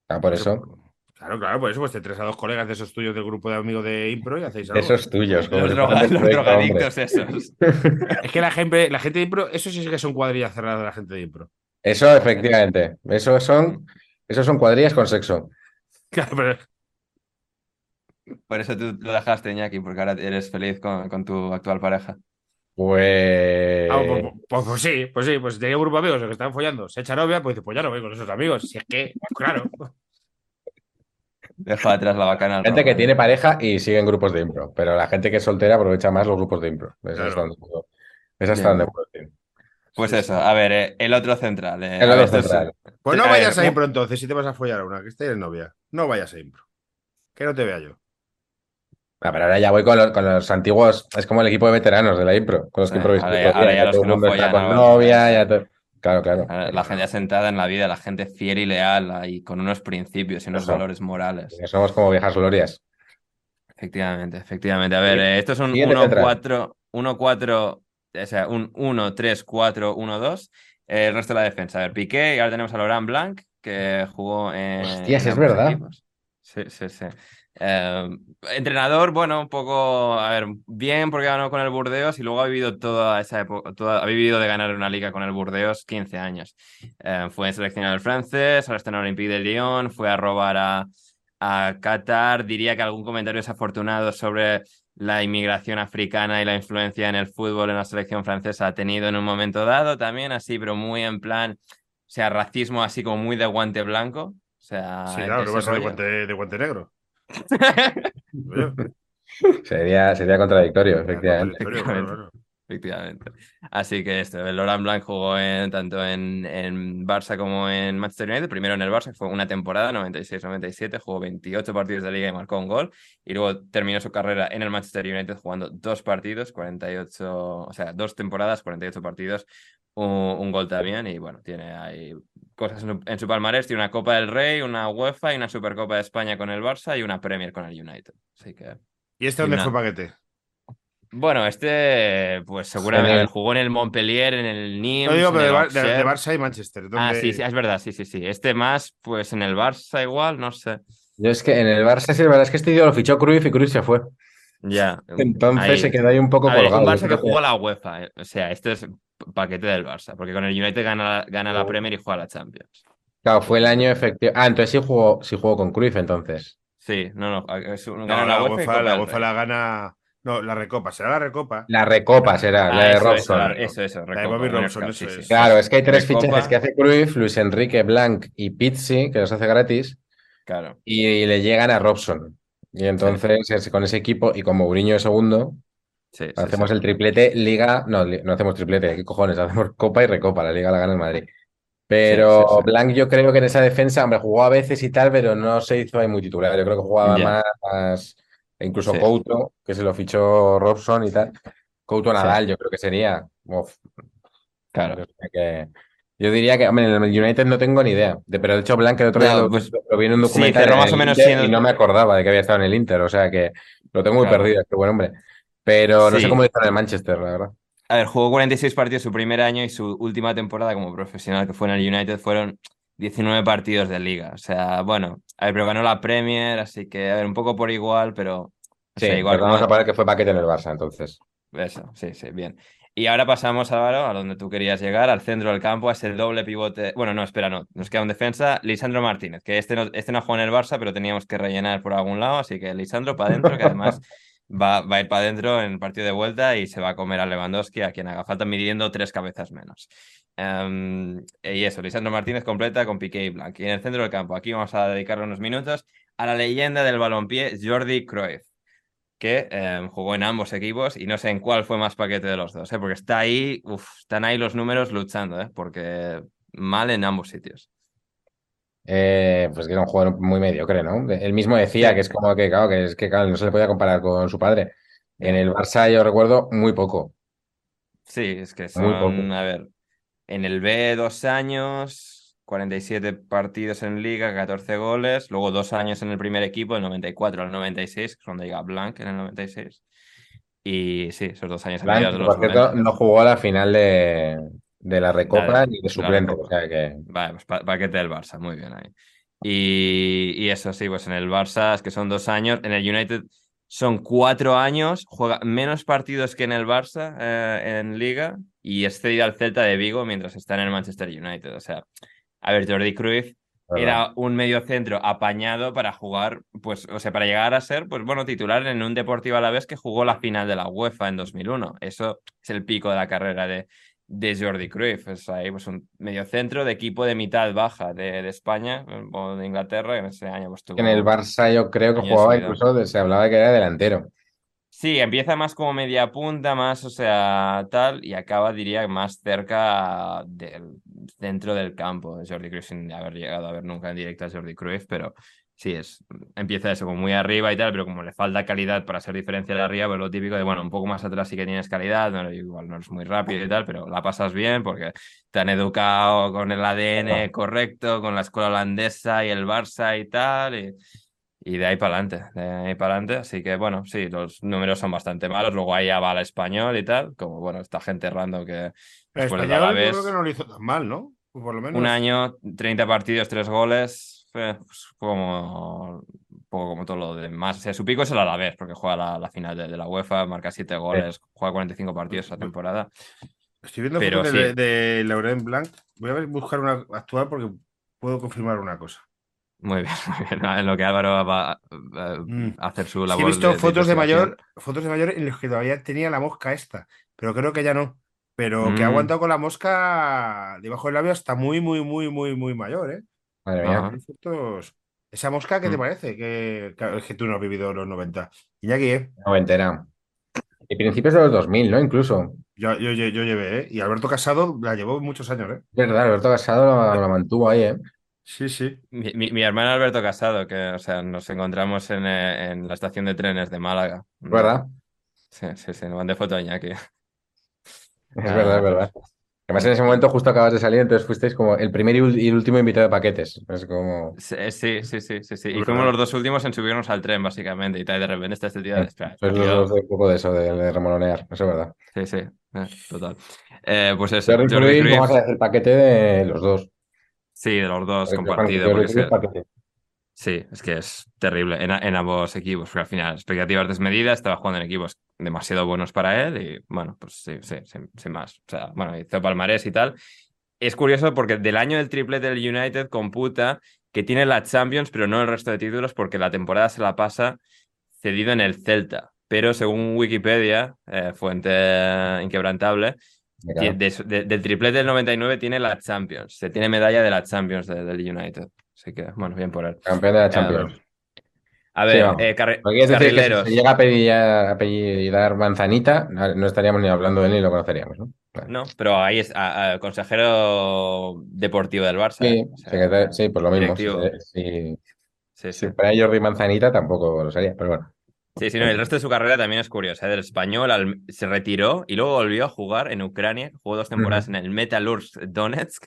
Ah, por eso. Claro, claro, por eso pues te traes a dos colegas de esos tuyos del grupo de amigos de Impro y hacéis algo. Esos tuyos. como Los, droga- los proyecto, drogadictos esos. <laughs> Es que la gente, la gente de Impro, eso sí que son cuadrillas cerradas de la gente de Impro. Eso, efectivamente. Eso son, esos son cuadrillas con sexo. Claro, pero Por eso tú lo dejaste, Iñaki, porque ahora eres feliz con, con tu actual pareja. Pues. Ah, pues, pues- pues sí, pues sí, pues tenía un grupo de amigos que estaban follando, se echa novia, pues dice, pues ya no voy con esos amigos. Si es que, claro. Deja atrás la bacana. Gente que ¿eh? tiene pareja y sigue en grupos de impro, pero la gente que es soltera aprovecha más los grupos de impro. Eso Claro. es donde puedo- es hasta Bien. donde puedo decir. Pues eso, a ver, eh, el otro central. eh, El otro es- central. Pues no A ver, vayas a ¿cómo- Impro entonces, si te vas a follar a una, que esté en novia. No vayas a Impro. Que no te vea yo. Ah, pero ahora ya voy con los, con los antiguos, es como el equipo de veteranos de la impro, con los que Sí, improviso ahora ya- ya los todo que el no mundo está con novia, ya todo- Claro, claro. La gente asentada en la vida, la gente fiel y leal ahí, con unos principios y unos Eso. valores morales. Somos como viejas glorias. Efectivamente, efectivamente. A ver, eh, esto es un siguiente 1-4, 1-4, o sea, un 1-3-4-1-2. eh, el resto de la defensa. A ver, Piqué, y ahora tenemos a Laurent Blanc, que jugó en. Hostias, en es verdad. equipos. Sí, sí, sí. Eh, entrenador, bueno, un poco, a ver, bien porque ganó con el Burdeos y luego ha vivido toda esa época, toda- ha vivido de ganar una liga con el Burdeos 15 años. Eh, fue seleccionador francés, ahora está en el Olympique de Lyon, fue a robar a, a Qatar. Diría que algún comentario desafortunado sobre la inmigración africana y la influencia en el fútbol en la selección francesa ha tenido en un momento dado también, así, pero muy en plan, o sea, racismo así como muy de guante blanco. O sea, Sí, claro, que vas a de guante, de guante negro. <laughs> Sería, sería contradictorio, efectivamente. contradictorio, claro, claro. Efectivamente. Así que esto, el Laurent Blanc jugó en, tanto en, en Barça como en Manchester United. Primero en el Barça, que fue una temporada, 96-97, jugó 28 partidos de liga y marcó un gol. Y luego terminó su carrera en el Manchester United jugando dos partidos, 48, o sea, dos temporadas, 48 partidos, un, un gol también. Y bueno, tiene ahí cosas en, su- en su palmarés. Tiene una Copa del Rey, una UEFA y una Supercopa de España con el Barça y una Premier con el United. Así que... ¿Y este Y dónde una- fue paquete? Bueno, este, pues seguramente jugó en el Montpellier, en el Nimes, No digo, pero de, Bar- de-. Barça y Manchester. Ah, ¿dónde- sí, sí, es verdad, sí, sí, sí. Este más, pues en el Barça igual, no sé. Yo es que en el Barça sí, la verdad es que este tío lo fichó Cruyff y Cruyff se fue. Ya. Entonces ahí. se quedó ahí un poco A ver, es colgado. un Barça que jugó la UEFA, eh. O sea, este es paquete del Barça, porque con el United gana, gana la. Premier y juega la Champions. Claro, fue el año efectivo. Ah, entonces sí jugó, sí jugó con Cruyff entonces. Sí, no, no, es un- No, gana la, la UEFA la UEFA la gana. No, la recopa. ¿Será la recopa? La recopa será, Ah, la de eso, Robson. eso, la- de Bobby Robson, Cup, eso sí, sí. es. Claro, es que hay tres Recopa. fichajes que hace Cruyff, Luis Enrique Blanc y Pizzi, que los hace gratis, Claro. y, le llegan a Robson. Y entonces, es- con ese equipo y con Mourinho de segundo, Sí, sí, hacemos el triplete Liga. No, no hacemos triplete, ¿qué cojones? <laughs> Hacemos Copa y Recopa, la Liga la gana el Madrid. Pero. Blanc, yo creo que en esa defensa, hombre, jugó a veces y tal, pero no se hizo ahí muy titular. Yo creo que jugaba más, incluso. Couto, que se lo fichó Robson y tal. Couto. Nadal, yo creo que sería. Uf, Claro. que, yo diría que, hombre, en el United no tengo ni idea. De, pero de hecho, Blanc el otro día No, lo, pues, lo vi en un sí, documental en más o menos Inter siendo- y no me acordaba de que había estado en el Inter. O sea que lo tengo muy Claro. perdido, este buen hombre. Pero no Sí. sé cómo está en el Manchester, la verdad. A ver, jugó 46 partidos su primer año y su última temporada como profesional, que fue en el United, fueron 19 partidos de liga. O sea, bueno, a ver, pero ganó la Premier, así que, a ver, un poco por igual, pero. O Sí, sea, igual pero vamos como- a poner que fue paquete en el Barça, entonces. Eso, sí, sí, bien. Y ahora pasamos, Álvaro, a donde tú querías llegar, al centro del campo, a ese doble pivote. Bueno, no, espera, no. Nos queda un defensa, Lisandro Martínez, que este no, este no jugó en el Barça, pero teníamos que rellenar por algún lado, así que Lisandro para adentro, que además <laughs> va, va a ir para adentro en el partido de vuelta y se va a comer a Lewandowski, a quien haga falta, midiendo tres cabezas menos. Em, y eso, Lisandro Martínez completa con Piqué y Blanc. Y en el centro del campo, aquí vamos a dedicarle unos minutos a la leyenda del balompié, Jordi Cruyff que eh, jugó en ambos equipos y no sé en cuál fue más paquete de los dos, ¿eh? porque está ahí, uf, están ahí los números luchando, ¿eh? porque mal en ambos sitios. Eh, pues que era un jugador muy mediocre, ¿no? Él mismo decía que es como que, claro, que es que claro, no se le podía comparar con su padre. En el Barça yo recuerdo muy poco. Sí, es que Muy poco. son, a ver, en el B dos años, 47 partidos en liga, 14 goles, luego dos años en el primer equipo, del 94 al 96, que es donde llega Blanc en el 96. Y sí, esos dos años Blanc, de los por cierto, 90. no jugó a la final de, de la Recopa La ni de suplente, o sea que Vale, pues pa- paquete del Barça, muy bien ahí. Y, y eso sí, pues en el Barça es que son dos años, en el United son cuatro años, juega menos partidos que en el Barça eh, en Liga y es cedido al Celta de Vigo mientras está en el Manchester United. O sea, a ver, Jordi Cruyff ¿verdad? era un mediocentro apañado para jugar, pues, o sea, para llegar a ser, pues bueno, titular en un Deportivo a la vez que jugó la final de la UEFA en 2001. Eso es el pico de la carrera de, de Jordi Cruyff. Es ahí, pues, un mediocentro de equipo de mitad baja de, de España o de Inglaterra, que en ese año pues tuvo... En el Barça yo creo que jugaba incluso, se hablaba de que era delantero. Sí, empieza más como media punta, más, o sea, tal, y acaba, diría, más cerca del centro del campo de Jordi Cruyff, sin haber llegado a ver nunca en directo a Jordi Cruyff, pero sí, es, empieza eso como muy arriba y tal, pero como le falta calidad para ser diferencial arriba, pues lo típico de, bueno, un poco más atrás sí que tienes calidad, no, igual no eres muy rápido y tal, pero la pasas bien porque te han educado con el ADN correcto, con la escuela holandesa y el Barça y tal, y... Y de ahí para adelante, de ahí para adelante. Así que bueno, sí, los números son bastante malos. Luego ahí ya va el español y tal, como bueno, esta gente random que del español yo creo que no lo hizo tan mal, ¿no? Pues por lo menos. un año, 30 partidos, 3 goles, eh, pues como poco como todo lo demás. O sea, su pico es el Alavés, porque juega la, la final de, de la UEFA, marca 7 goles, juega 45 partidos esa temporada. Estoy viendo pero sí. de, de Laurent Blanc. Voy a buscar una actual porque puedo confirmar una cosa. Muy bien, <laughs> muy bien. En lo que Álvaro va a, Mm. a hacer su Sí, labor. he visto de- fotos de mayor, fotos de mayor en los que todavía tenía la mosca esta, pero creo que ya no. Pero que ha Mm. aguantado con la mosca debajo del labio hasta muy, muy, muy, muy, muy mayor, ¿eh? Madre mía. Fotos- ¿Esa mosca qué te Mm. parece? Que, es que tú no has vivido los 90. Iñaki, ¿eh? Noventera. Y principios de los 2000, ¿no? Incluso. Yo, yo, yo, yo llevé, ¿eh? Y Alberto Casado la llevó muchos años, ¿eh? Es verdad, Alberto Casado la, la mantuvo ahí, ¿eh? Sí, sí. Mi, mi- mi hermano Alberto Casado, que, o sea, nos encontramos en, eh, en la estación de trenes de Málaga. Verdad. Sí, sí, sí, nos mandé foto a Iñaki. <laughs> Es Ah. verdad, es verdad. Además, en ese momento justo acabas de salir, entonces fuisteis como el primer y, el último invitado de paquetes. Es como. Sí, sí, sí, sí, sí. Y fuimos los dos últimos en subirnos al tren, básicamente, y tal, y de repente está este tío de... Espera, Sois los dos de un poco de eso, de, de remolonear. Eso es verdad. Sí, sí, eh, total. Eh, pues eso, Jordi Cruyff, vamos a hacer el paquete de los dos. Sí, de los dos Jordi compartido, Cruyff, porque es que- paquete. Sí, es que es terrible en, ambos equipos, porque al final expectativas desmedidas, estaba jugando en equipos demasiado buenos para él y bueno, pues sí, sí, sin, sin más. O sea, bueno, hizo palmarés y tal. Es curioso porque del año del triplete del United computa que tiene la Champions, pero no el resto de títulos, porque la temporada se la pasa cedido en el Celta. Pero según Wikipedia, eh, fuente inquebrantable, de- de- del triplete del 99 tiene la Champions. Se tiene medalla de la Champions de- del United. Así que, bueno, bien por él. Campeón de la Champions. A Sí, ver, vamos. eh, carri- si llega a pedir- a apellidar Manzanita, no estaríamos ni hablando de él ni lo conoceríamos, ¿no? Vale. No, pero ahí es a- a- consejero deportivo del Barça. Sí, ¿eh? O sea, sí, pues lo mismo. Si, sí, sí. fuera Jordi Manzanita tampoco lo sería, pero bueno. Sí, sí, no, el resto de su carrera también es curiosa. ¿eh? Del español al- se retiró y luego volvió a jugar en Ucrania. Jugó dos temporadas en el Metalurgs Donetsk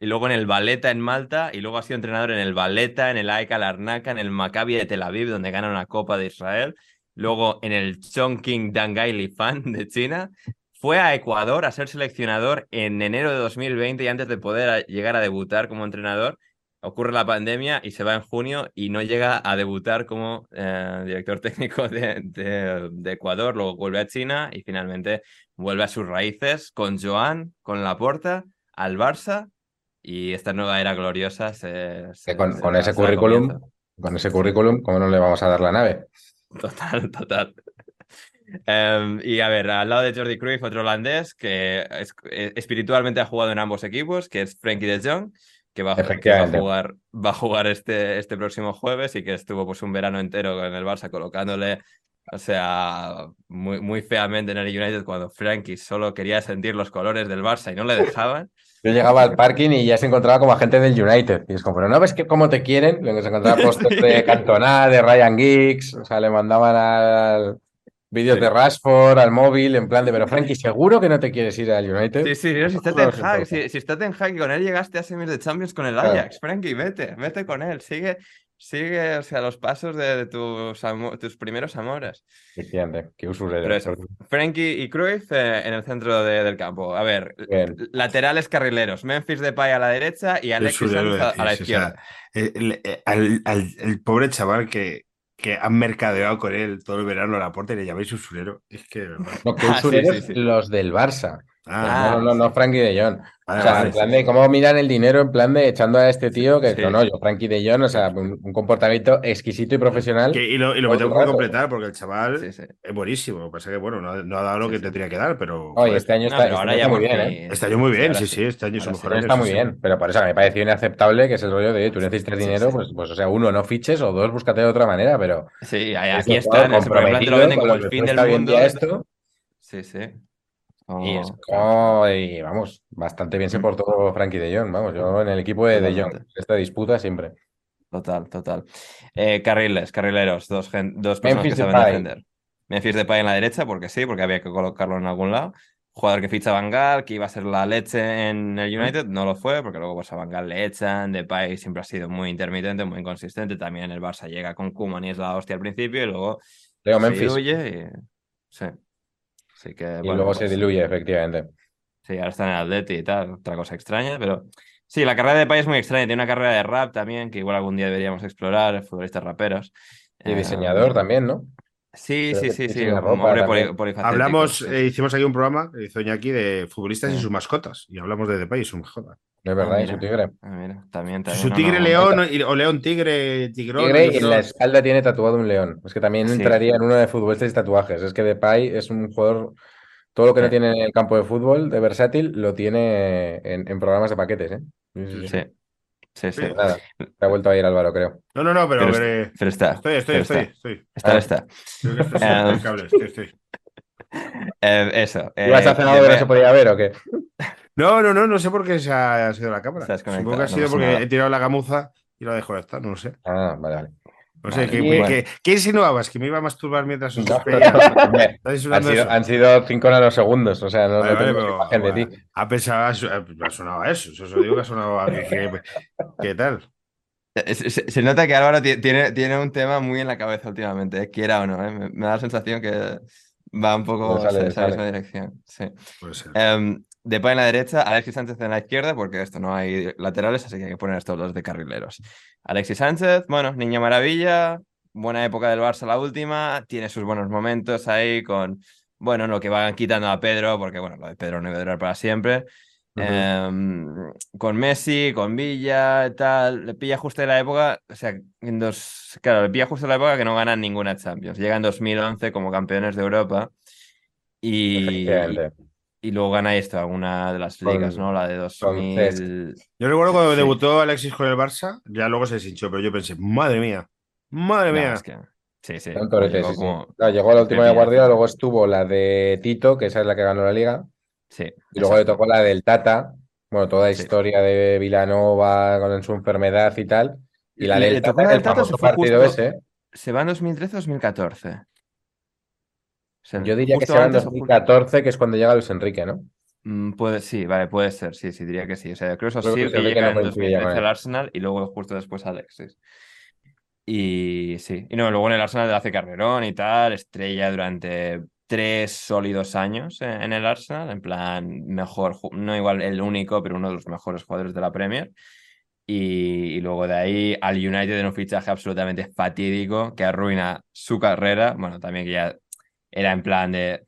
y luego en el Valeta en Malta y luego ha sido entrenador en el Valeta, en el AEK Larnaca, en el Maccabi de Tel Aviv, donde gana una Copa de Israel. Luego en el Chongqing Dangai Fan de China. Fue a Ecuador a ser seleccionador en enero de 2020 y antes de poder llegar a debutar como entrenador, ocurre la pandemia y se va en junio y no llega a debutar como eh, director <laughs> técnico de, de- de Ecuador. Luego vuelve a China y finalmente vuelve a sus raíces con Joan, con Laporta, al Barça y esta nueva era gloriosa se, se- con, se con ese currículum, comienzo. con ese currículum, ¿cómo no le vamos a dar la nave? <laughs> Total, total. Em, y a ver, al lado de Jordi Cruyff, otro holandés que es- eh, espiritualmente ha jugado en ambos equipos, que es Frenkie de Jong, que va, a- que va a Efectivamente. jugar, va a jugar este, este próximo jueves y que estuvo pues un verano entero en el Barça colocándole, o sea, muy, muy feamente en el United cuando Frenkie solo quería sentir los colores del Barça y no le dejaban. <laughs> Yo llegaba al parking y ya se encontraba como agente del United. Y es como, pero no ves que cómo te quieren. Luego se encontraba postes de <laughs> Cantona, de Ryan Giggs. O sea, le mandaban al. Vídeos Sí. de Rashford al móvil, en plan de, pero Frankie, ¿seguro que no te quieres ir al United? Sí, sí, no, si está Ten Hag, si, si está Ten Hag y con él llegaste a semis de Champions con el Claro. Ajax, Frankie, vete, vete con él, sigue, sigue, o sea, los pasos de, de tus, tus primeros amores. Efectivamente, qué usurero. Frankie y Cruyff eh, en el centro de- del campo. A ver, Bien. laterales carrileros, Memphis Depay a la derecha y Alexis a, a la decís, o sea, izquierda. el, el- al, al- el pobre chaval que, que han mercadeado con él todo el verano a la puerta y le llamáis usurero. Es que. <laughs> No, qué Ah, sí, usureros sí, sí. los del Barça. Ah, no, no, no, no Frankie de Jong. Vale, O sea, vale, en plan sí. de cómo miran el dinero, en plan de echando a este tío, que Sí. no, no, yo, Frankie de Jong, o sea, un, un comportamiento exquisito y profesional. Que- y lo, y lo metemos por rato. completar porque el chaval Sí, sí. es buenísimo. Lo que pasa es que, bueno, no, ha- no ha dado lo Sí, que tendría que dar, pero. Oye, este año No, está, pero este ahora año ya está muy bien. ¿eh? Está yo muy bien, sí, sí, este año es mejor Este año año. está muy sí. bien, pero por eso me pareció inaceptable que es el rollo de tú necesitas dinero, sí. pues, pues, o sea, uno, no fiches, o dos, búscate de otra manera, pero Sí, aquí está, en ese primer plan te lo venden como el que fin del mundo. esto, Sí, sí. Y es Oh, como, y vamos, bastante bien se portó Frankie de Jong, vamos, yo en el equipo de De Jong, esta disputa siempre. Total, total. Eh, carriles, carrileros, dos, gen- dos personas Memphis que saben Depay. defender. Memphis Depay en la derecha, porque sí, porque había que colocarlo en algún lado. Jugador que ficha a Van Gaal, que iba a ser la leche en el United, no lo fue, porque luego pues, a Van Gaal le echan. Depay siempre ha sido muy intermitente, muy inconsistente. También el Barça llega con Koeman y es la hostia al principio, y luego Leo Memphis, y... Sí. Así que, y bueno, luego se pues, diluye, efectivamente. Sí, ahora está en el Atleti y tal, otra cosa extraña, pero sí, la carrera de Depay es muy extraña. Tiene una carrera de rap también, que igual algún día deberíamos explorar, futbolistas raperos. Y Eh, diseñador también, ¿no? Sí, sí, sí, sí, hombre Hablamos, sí, eh, hicimos aquí un programa, hizo Iñaki, de futbolistas y sus mascotas. Y hablamos de Depay y su mascota. Es verdad, Ah, y su tigre. Ah, mira, también, también. Su tigre no, león y- o león tigre, tigrón. Tigre y en la espalda tiene tatuado un león. Es que también Sí. entraría en uno de futbolistas y tatuajes. Es que Depay es un jugador, todo lo que no tiene en el campo de fútbol, de versátil, lo tiene en, en programas de paquetes, ¿eh? Sí, sí, sí. Nada, se ha vuelto a ir Álvaro, creo. No, no, no, pero, Pero pero, Pero está, estoy, estoy, pero estoy, está. estoy. Está, está. Creo que <laughs> Eh, sobre el cable, estoy, estoy. Eh, eso. eh, ¿Ibas a cenar que no se podía ver o qué? No, no, no, no sé por qué se ha, ha sido la cámara. Supongo que ha no sido pasa porque nada. he tirado la gamuza y la dejo estar, no lo sé. Ah, vale, vale. No sé, Vale, ¿qué, y qué- bueno. qué- qué insinuabas? ¿Que me iba a masturbar mientras os No, ¿Estás han, sido, han sido cinco nanosegundos, o sea, no, Vale, no vale, tengo pero, imagen de joder, ti. ha pensado, ha sonado a eso. Eso digo que ha sonado a que, que- ¿Qué tal? Se, se- se nota que Álvaro ti- tiene, tiene un tema muy en la cabeza últimamente, eh, quiera o no. eh, Me, me da la sensación que va un poco Le sale, en le esa sale. misma dirección. Sí. Puede ser. Em, Depay en la derecha, Alexis Sánchez en la izquierda, porque esto no hay laterales, así que hay que poner estos dos de carrileros. Alexis Sánchez, bueno, niño maravilla, buena época del Barça la última, tiene sus buenos momentos ahí con, bueno, lo que van quitando a Pedro, porque bueno, lo de Pedro no iba a durar para siempre. Em, con Messi, con Villa, tal, le pilla justo en la época, o sea, en dos, claro, le pilla justo en la época que no ganan ninguna Champions. Llega en 2011 como campeones de Europa y. y luego gana esto, alguna de las ligas, ¿no? La de con 2000. Yo recuerdo cuando Sí. debutó Alexis con el Barça, ya luego se deshinchó, pero yo pensé, madre mía, madre No, mía. es que- Sí, sí. Llegó sí, sí. como- Claro, llegó a la última de. Guardiola, luego estuvo la de Tito, que esa es la que ganó la liga, Sí, y luego le tocó la del Tata, bueno, toda la Sí. historia de Vilanova con su enfermedad y tal, y la del le tocó Tata, el Tata, famoso se fue partido justo- ese, Se va en 2013-2014. Yo diría que justo se va en antes o justo- 2014, que es cuando llega Luis Enrique, ¿no? Mm, Puede, sí, vale, puede ser, sí, sí, diría que sí. O sea, creo que Creo que sí, que Enrique llega no en coincide ya con 2013 él. al Arsenal y luego justo después Alexis. Y sí, y no, luego en el Arsenal hace carrerón y tal, estrella durante tres sólidos años en, en el Arsenal, en plan, mejor, no igual el único, pero uno de los mejores jugadores de la Premier. Y, y luego de ahí al United en un fichaje absolutamente fatídico que arruina su carrera. Bueno, también que ya era en plan de.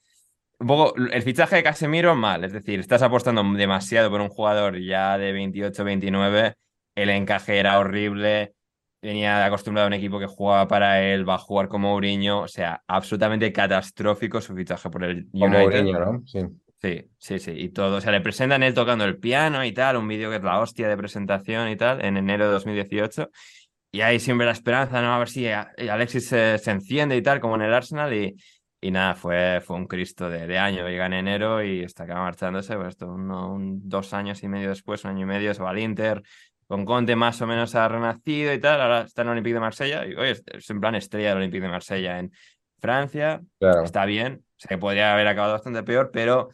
Un poco el fichaje de Casemiro mal, es decir, estás apostando demasiado por un jugador ya de 28, 29, el encaje era horrible, venía acostumbrado a un equipo que jugaba para él, va a jugar como Mourinho, o sea, absolutamente catastrófico su fichaje por el Como United. Mourinho, ¿no? Sí. Sí, sí, sí. Y todo. O sea, le presentan él tocando el piano y tal, un vídeo que es la hostia de presentación y tal, en enero de 2018. Y hay siempre la esperanza, ¿no? A ver si Alexis se, se enciende y tal, como en el Arsenal. Y, y nada, fue, fue un Cristo de, de año. Llega en enero y está acaba marchándose. Pues esto, uno- un- dos años y medio después, un año y medio, se va al Inter. Con Conte más o menos ha renacido y tal. Ahora está en el Olympique de Marsella. Y oye, es, en plan estrella del Olympique de Marsella en, Francia, Claro. está bien, sé que podría haber acabado bastante peor, pero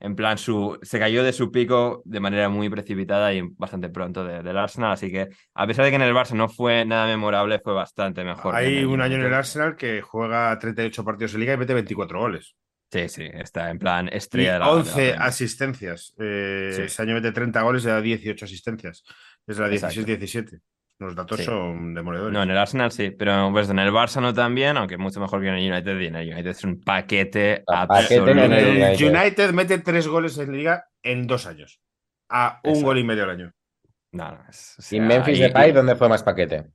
en plan su, se cayó de su pico de manera muy precipitada y bastante pronto de- del Arsenal, así que a pesar de que en el Barça no fue nada memorable, fue bastante mejor. Hay un año en el. Arsenal que juega 38 partidos en liga y mete 24 goles. Sí, sí, está en plan Y estrella de la, de la 11 Premier. asistencias. Eh, Sí. Ese año mete 30 goles y da 18 asistencias. Desde la Exacto. 16-17. Los datos Sí. son demoledores. No, en el Arsenal sí, pero pues, en el Barça no tan bien, aunque mucho mejor que en el United. Y en el United es un paquete Pa- paquete absoluto. en el el United. United. mete 3 goles en liga en dos años. A un gol y medio al año. No, no, es- o ¿Y sea, Memphis Depay y- dónde fue más paquete?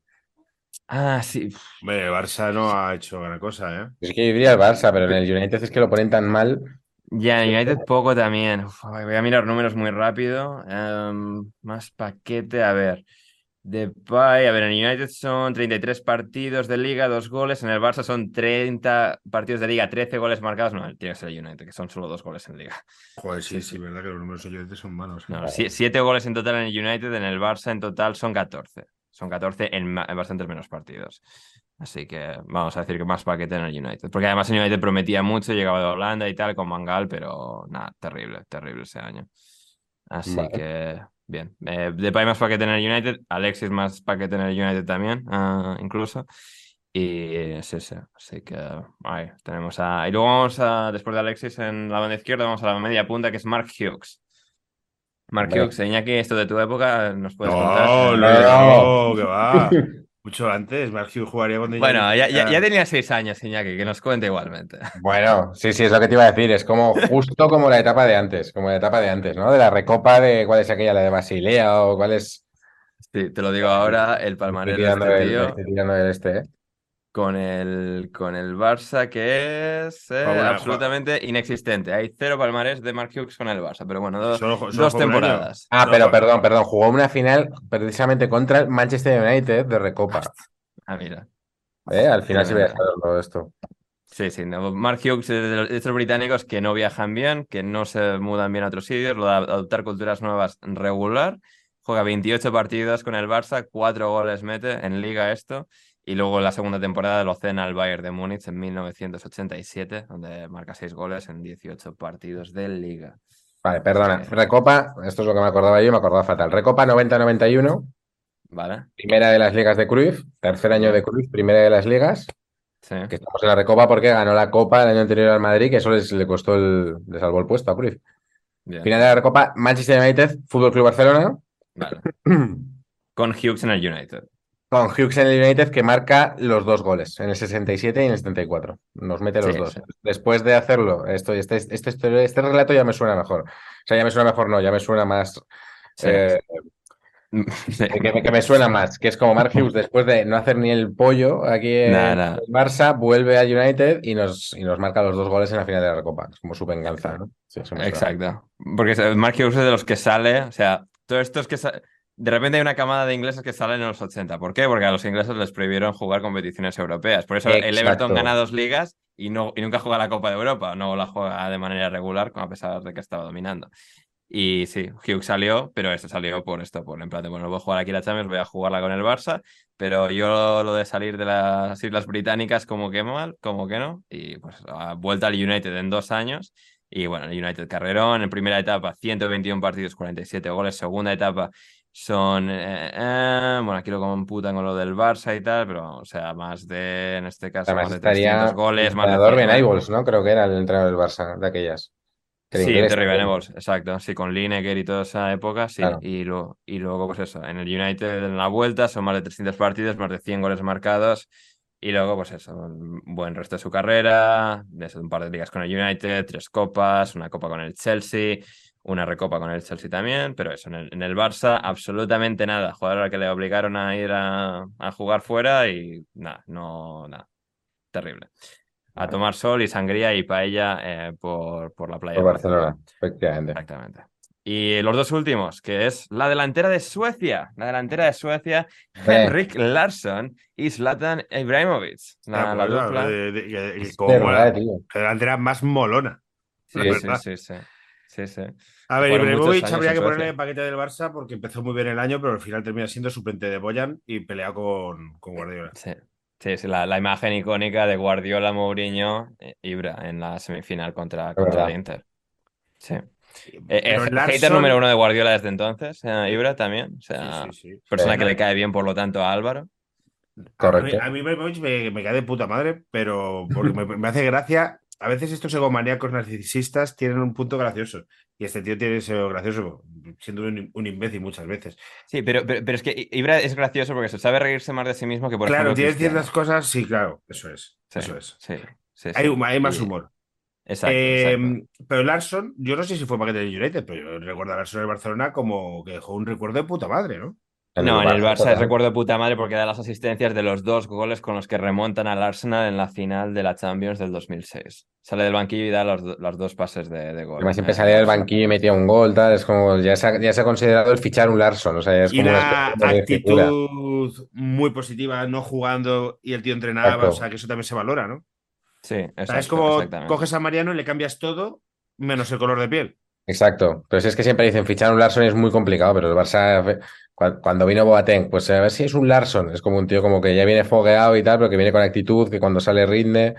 Ah, sí. Hombre, el Barça no ha hecho gran cosa, ¿eh? Es que yo diría el Barça, pero en el United es que lo ponen tan mal. Ya, en United poco también. Uf, voy a mirar números muy rápido. Em, más paquete, a ver. Depay, a ver, en United son 33 partidos de liga, dos goles. En el Barça son 30 partidos de liga, 13 goles marcados. No, tiene que ser el United, que son solo dos goles en liga. Joder, sí, sí, verdad que los números de United son malos. No, si- siete goles en total en el United, en el Barça en total son 14. Son 14 en, en bastantes menos partidos. Así que vamos a decir que más paquete en el United. Porque además el United prometía mucho, llegaba de Holanda y tal, con Mangal, pero nada, terrible, terrible ese año. Así Vale. que, bien. Eh, Depay más paquete en el United, Alexis más paquete en el United también, ah, incluso. Y es ese. Así que ahí tenemos a. Y luego vamos a, después de Alexis en la banda izquierda, vamos a la media punta, que es Mark Hughes. Mark. Hughes, Iñaki, esto de tu época, ¿nos puedes No, contar? no, No. no, que va. <laughs> Mucho antes, Mark Hughes jugaría cuando Bueno, ya, ya, tenía- ya tenía seis años, Iñaki, que nos cuente igualmente. Bueno, sí, sí, es lo que te iba a decir. Es como justo como la etapa de antes, como la etapa de antes, ¿no? De la recopa de cuál es aquella, la de Basilea o cuál es. Sí, te lo digo ahora, el palmarés Estoy de este el, tío estoy tirando el este, ¿eh? Con el, con el Barça, que es eh, absolutamente inexistente. Hay cero palmarés de Mark Hughes con el Barça, pero bueno, do- Solo- solo dos temporadas. Ah, pero perdón, perdón. Jugó una final precisamente contra el Manchester United de recopa. Ah, mira. ¿eh? Al final sí voy a Tremendo. saber todo esto. Sí, sí, no. Mark Hughes es de los- de estos británicos que no viajan bien, que no se mudan bien a otros sitios, lo de adoptar culturas nuevas regular. Juega 28 partidos con el Barça, 4 goles mete en liga esto. Y luego la segunda temporada lo cena al Bayern de Múnich en 1987, donde marca 6 goles en 18 partidos de liga. Vale, perdona. Sí. Recopa, esto es lo que me acordaba yo, me acordaba fatal. Recopa 90-91, ¿Vale? primera de las ligas de Cruyff, tercer año de Cruyff, primera de las ligas. Sí. Que estamos en la Recopa porque ganó la Copa el año anterior al Madrid, que eso les, le costó el, le salvó el puesto a Cruyff. Bien. Final de la Recopa, Manchester United, Fútbol Club Barcelona, Vale. Con Hughes en el United. Hughes en el United que marca los dos goles, en el 67 y en el 74. Nos mete los Sí, dos. sí. Después de hacerlo, esto, este, este, este, este relato ya me suena mejor. O sea, ya me suena mejor, no, ya me suena más. Sí. eh, <laughs> que, me- que me suena más, que es como Mark Hughes después de no hacer ni el pollo aquí en Nah, nah. el Barça, vuelve a United y nos, y nos marca los dos goles en la final de la Recopa. Es como su venganza, ¿no? Exacto. Porque Mark Hughes es de los que sale, o sea, todo esto es que sa- de repente hay una camada de ingleses que salen en los 80. ¿Por qué? Porque a los ingleses les prohibieron jugar competiciones europeas. Por eso el. Everton gana dos ligas y, no, y nunca juega la Copa de Europa, no la juega de manera regular, a pesar de que estaba dominando. Y sí, Hughes salió, pero esto salió por esto, por en plan de, bueno, voy a jugar aquí la Champions, voy a jugarla con el Barça, pero yo lo de salir de las Islas Británicas como que mal, como que no, y pues vuelta al United en dos años, y bueno, el United carrerón, en primera etapa 121 partidos, 47 goles, segunda etapa son, eh, eh, bueno, aquí lo computan con lo del Barça y tal, pero o sea, más de, en este caso, Además más de 300 estaría goles, el más de entrenador 100 Ben goles. Ivols, ¿no? Creo que era el entrenador del Barça de aquellas. Sí, Terry. Venables, exacto. Sí, con Lineker y toda esa época, sí. Claro. Y, lo, y luego, pues eso, en el United en la vuelta son más de 300 partidos, más de 100 goles marcados. Y luego, pues eso, un buen resto de su carrera, desde un par de ligas con el United, tres copas, una copa con el Chelsea, una recopa con el Chelsea también, pero eso, en el, en el Barça, absolutamente nada. Jugador al que le obligaron a ir a, a jugar fuera y nada, no, nada. Terrible. A tomar sol y sangría y paella eh, por, por la playa. Por de Barcelona, efectivamente. Exactamente. Y los dos últimos, que es la delantera de Suecia. La delantera de Suecia, Eh. Henrik Larsson y Zlatan Ibrahimovic. La, Ah, la dupla. de- de- de- Es como verdad, la- delantera más molona. Sí, sí, sí, sí. Sí, sí. A ver, Ibrahimovic habría que ponerle en paquete del Barça porque empezó muy bien el año, pero al final termina siendo suplente de Boyan y pelea con, con Guardiola. Sí. Sí, sí, la, la imagen icónica de Guardiola, Mourinho, eh, Ibra en la semifinal contra, contra el Inter. Sí. Eh, eh, Larsson- hater número uno de Guardiola desde entonces, eh, Ibra también. O sea, sí, sí. persona Sí. que le cae bien, por lo tanto, a Álvaro. Correcto. A mí, a mí me, me cae de puta madre, pero porque me, me hace gracia. A veces estos egomaníacos narcisistas tienen un punto gracioso. Y este tío tiene ese gracioso, siendo un, un imbécil muchas veces. Sí, pero, pero, pero es que Ibra es gracioso porque se sabe reírse más de sí mismo que por claro, tiene ciertas cosas, sí, claro, eso es. Sí, Eso es. Sí, sí, Hay, más humor. Exacto, Eh, exacto. pero Larson, yo no sé si fue paquete del United, pero yo recuerdo a Larson en el Barcelona como que dejó un recuerdo de puta madre, ¿no? No, en el Barça es total. recuerdo de puta madre porque da las asistencias de los dos goles con los que remontan al Arsenal en la final de la Champions del 2006. Sale del banquillo y da los, los dos pases de, de gol. Además, siempre Eh, salía del banquillo y metía un gol, tal. Es como, ya se ha, ya se ha considerado el fichar un Larson. O sea, ya es y como una actitud muy positiva, no jugando y el tío entrenaba, Exacto. o sea que eso también se valora, ¿no? Sí, O sea, es exacto, como coges a Mariano y le cambias todo menos el color de piel. Exacto. Pero si es que siempre dicen fichar un Larson es muy complicado, pero el Barça, cuando vino Boateng, pues a ver si es un Larson. Es como un tío como que ya viene fogueado y tal, pero que viene con actitud, que cuando sale rinde,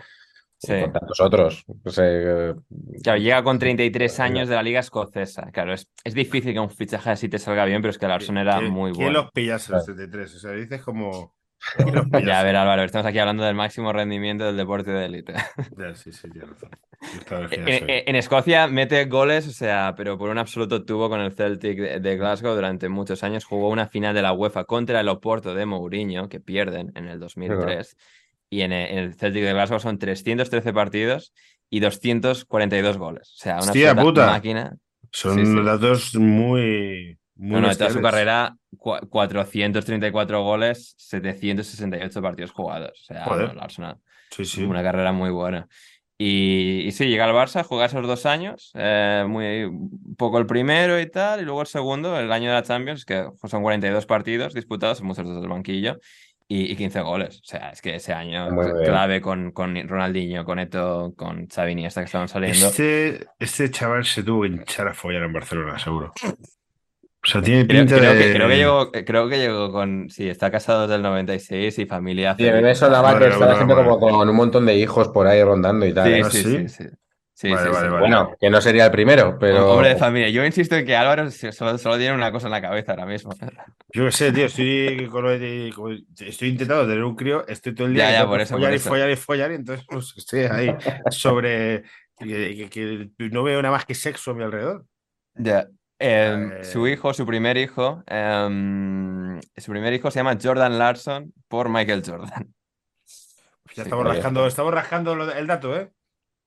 Sí. con tantos otros. Sea, que- Claro, llega con 33 años de la Liga Escocesa. Claro, es, es difícil que un fichaje así te salga bien, pero es que Larson era ¿Quién- muy ¿Quién bueno. los pillas en los 73? O sea, dices como. <laughs> Ya, a ver, Álvaro, estamos aquí hablando del máximo rendimiento del deporte de élite. <laughs> Ya, sí, sí, tienes razón. Estaba al En, gimnasio. en- en Escocia mete goles, o sea, pero por un absoluto tubo con el Celtic de, de Glasgow durante muchos años. Jugó una final de la UEFA contra el Oporto de Mourinho, que pierden en el 2003. Y en, el- en el Celtic de Glasgow son 313 partidos y 242 goles. O sea, una puta. máquina. Son sí, sí. datos muy. Muy No, no, de toda su carrera, cua- 434 goles, 768 partidos jugados. O sea, Joder. no, el Arsenal. Sí, sí. Una carrera muy buena. Y, y sí, llega al Barça, juega esos dos años, eh, muy poco el primero y tal, y luego el segundo, el año de la Champions, que son 42 partidos disputados, muchos desde el banquillo, y, y 15 goles. O sea, es que ese año clave con, con Ronaldinho, con Eto, con Xavi Iniesta que estaban saliendo. Este, este chaval se tuvo que hinchar a follar en Barcelona, seguro. O sea, tiene Creo, pinta creo de. que, creo que llegó, creo que llegó con. Sí, está casado desde el 96 y familia. Sí, a mí me sonaba que estaba siempre como con un montón de hijos por ahí rondando y tal. Sí, ¿eh? ¿Ah, sí, sí? sí, sí. Sí, Vale, sí, vale, sí. vale. Bueno, que no sería el primero, pero. Hombre de familia. Yo insisto en que Álvaro solo, solo tiene una cosa en la cabeza ahora mismo. Yo qué sé, tío, estoy, con lo de- con- estoy intentando tener un crío, estoy todo el día Ya, ya, por eso, follar por y follar y follar, y entonces pues, estoy ahí sobre que, que- que no veo nada más que sexo a mi alrededor. Ya. Em, Eh. su hijo, su primer hijo, em, su primer hijo se llama Jordan Larson por Michael Jordan. Ya Sí, estamos rascando, estamos rascando el dato, ¿eh?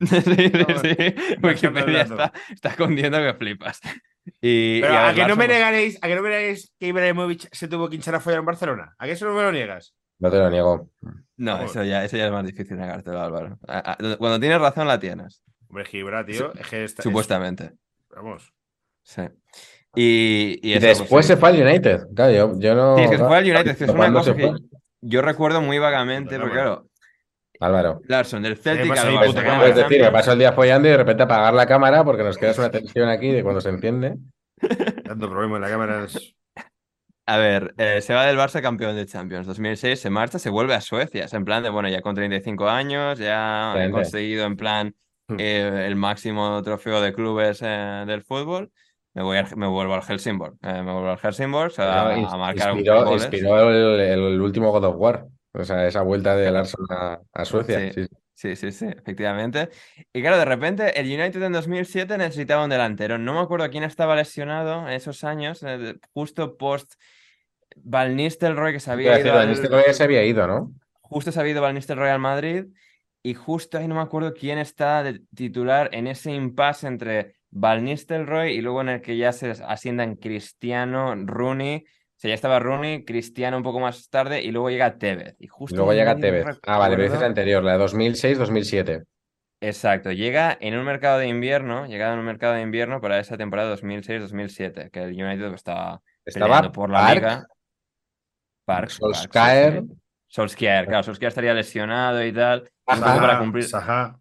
Sí, sí. Wikipedia está, está escondiendo que flipas. Y, Pero y a, que no me negaréis, a que no me negaréis que Ibrahimovic se tuvo que hinchar a follar en Barcelona. ¿A que eso no me lo niegas? No te lo niego. No, eso ya, eso ya es más difícil negártelo, Álvaro. A- a- Cuando tienes razón, la tienes. Hombre, Gibra, tío, es que está, es- Supuestamente. vamos. Sí. Y, y Y eso, después pues, se fue al United. Claro, yo, yo no. Sí, es que se fue al United, que es una ¿Cuándo cosa se que fue? yo recuerdo muy vagamente, porque claro, Álvaro. Larson del Celtic ahí, Barça, puta cámara? Es decir, me paso el día follando y de repente apagar la cámara porque nos queda una tensión aquí de cuando se enciende. <laughs> Tanto problema en la cámara. es- A ver, eh, se va del Barça campeón de Champions 2006, se marcha, se vuelve a Suecia. Es en plan de, bueno, ya con 35 años, ya he Excelente. conseguido en plan Hmm. eh, el máximo trofeo de clubes eh, del fútbol. Me, voy a- me vuelvo al Helsingborg. Eh, me vuelvo al Helsingborg, Ins- a marcar inspiró, goles. inspiró el, el último God of War. O sea, esa vuelta de Claro. Larson a, a Suecia. Sí. Sí, sí. Sí, sí, efectivamente. Y claro, de repente el United en 2007 necesitaba un delantero. No me acuerdo quién estaba lesionado en esos años, eh, justo post Van Nistelrooy que se a había decir, ido Van Nistelrooy se había ido, ¿no? justo se había ido Van Nistelrooy al Madrid y justo ahí no me acuerdo quién está de titular en ese impasse entre Van Nistelrooy y luego en el que ya se asciendan Cristiano, Rooney. O sea, ya estaba Rooney, Cristiano un poco más tarde y luego llega Tevez. Y Y justo luego llega Tevez. Ah, vale, pero dices la anterior, la de 2006-2007. Exacto, llega en un mercado de invierno, llega en un mercado de invierno para esa temporada 2006-2007, que el United estaba Estaba peleando por la Park, liga. Park, Solskjaer. Park. Solskjaer, claro, Solskjaer estaría lesionado y tal. Ajá. para cumplir. Saja.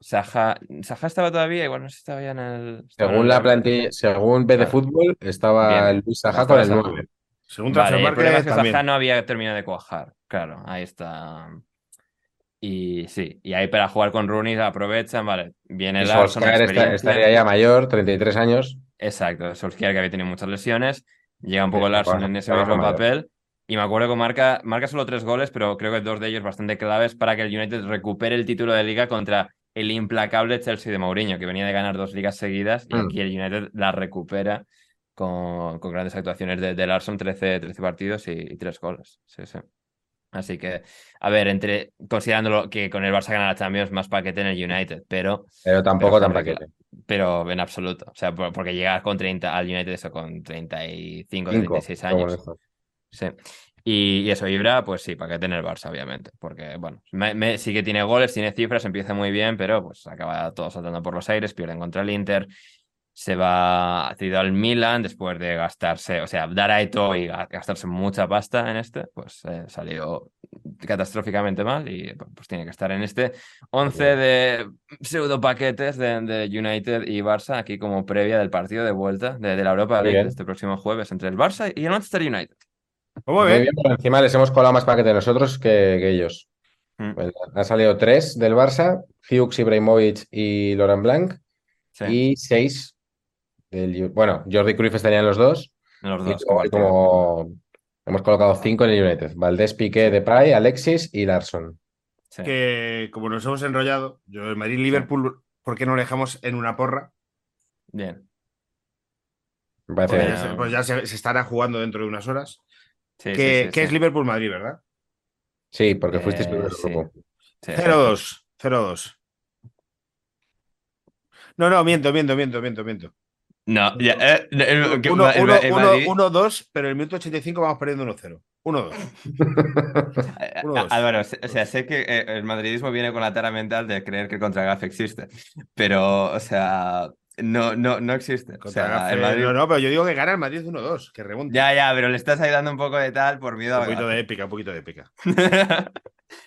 Saja, Saja estaba todavía, igual no sé si estaba ya en el. en Según el la plantilla, según B de Claro. Fútbol, estaba Bien. Luis Saja con el Saja. 9. Según Vale, el problema es que también. Saja no había terminado de cuajar. Claro, ahí está. Y sí, y ahí para jugar con Rooney aprovechan, vale, viene Larsson, Solskjaer está- estaría ya mayor, 33 años. Exacto, Solskjaer que había tenido muchas lesiones, llega un poco Sí, Larsson bueno, en ese mismo papel y me acuerdo que marca, marca solo tres goles, pero creo que dos de ellos bastante claves para que el United recupere el título de liga contra el implacable Chelsea de Mourinho, que venía de ganar dos ligas seguidas y Mm. aquí el United la recupera con, con grandes actuaciones de, de Larsson, 13, 13 partidos y, y tres goles. Sí, sí. Así que, a ver, entre considerándolo que con el Barça gana la Champions, más paquete en el United, pero Pero tampoco Pero tan paquete. pero en absoluto. O sea, por- porque llega con 30 al United eso con 35, Cinco, 36 como años. Sí. Y, y eso, Ibra, pues sí, para que tener Barça, obviamente. Porque, bueno, me- me- sí que tiene goles, tiene cifras, empieza muy bien, pero pues acaba todo saltando por los aires, pierden contra el Inter. Se va cedido al Milan después de gastarse, o sea, dar a Eto'o y ga- gastarse mucha pasta en este, pues eh, salió catastróficamente mal y pues tiene que estar en este 11 de pseudo paquetes de, de United y Barça aquí como previa del partido de vuelta de, de la Europa League este próximo jueves entre el Barça y el Manchester United. Pues muy Muy bien. pero encima les hemos colado más paquete nosotros que, que ellos. Mm, Pues, han salido tres del Barça, Hughes, Ibrahimovic y Laurent Blanc, sí, y seis del... Bueno, Jordi Cruyff estarían los dos, los dos como... Hemos colocado cinco en el United. Valdés, Piqué, Depay, Alexis y Larsson. Sí. Que como nos hemos enrollado, yo el Madrid-Liverpool, ¿por qué no lo dejamos en una porra? Bien. Pues bien. pues ya se- se estará jugando dentro de unas horas. Sí, que, sí, que sí. es Liverpool-Madrid, ¿verdad? Sí, porque fuisteis Eh, primero del sí. grupo. Sí, 0-2. 0-2. No, no, miento, miento, miento, miento, miento. No, ya, eh, el- que- 1-2, el- el Madrid- pero en el minuto 85 vamos perdiendo 1-0. 1-2. Eh, Uno, dos. <laughs> Álvaro, o sea, sé que eh, el madridismo viene con la tara mental de creer que el contragaf existe, pero, o sea, no, no, no existe. O Contra sea, el Madrid... No, no, pero yo digo que gana el Madrid 1-2, que remonta. Ya, ya, pero le estás ahí dando un poco de tal por miedo Un a poquito Gafe. de épica, un poquito de épica. <laughs>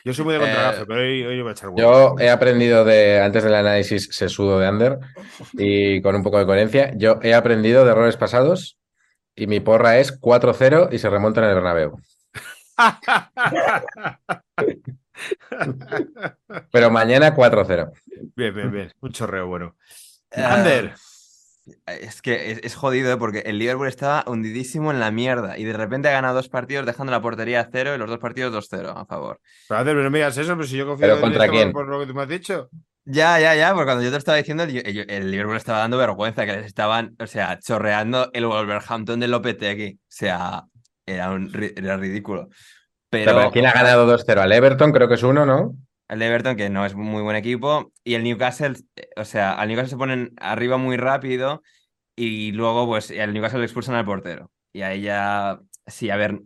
Yo soy muy de Eh, contragafe, pero hoy, hoy voy a echar huevos. Yo he aprendido de, antes del análisis sesudo de Ander y con un poco de coherencia, yo he aprendido de errores pasados y mi porra es 4-0 y se remonta en el Bernabéu. <laughs> Pero mañana 4-0. bien, bien, bien. Un chorreo bueno. Eh, Ander. Es que es, es jodido, ¿eh? porque el Liverpool estaba hundidísimo en la mierda y de repente ha ganado dos partidos dejando la portería a cero y los dos partidos 2-0 a favor. Pero Ander, no me digas eso, pero si yo confío ¿Pero en contra quién? por lo que tú me has dicho. Ya, ya, ya, porque cuando yo te estaba diciendo, el, el- el Liverpool estaba dando vergüenza, que les estaban, o sea, chorreando el Wolverhampton de Lopetegui. O sea, era, un, era ridículo. Pero Pero ¿quién ha ganado 2-0? Al Everton, creo que es uno, ¿no? El Everton, que no es muy buen equipo, y el Newcastle, eh, o sea, al Newcastle se ponen arriba muy rápido y luego, pues, al Newcastle le expulsan al portero. Y ahí ya, sí, a ver,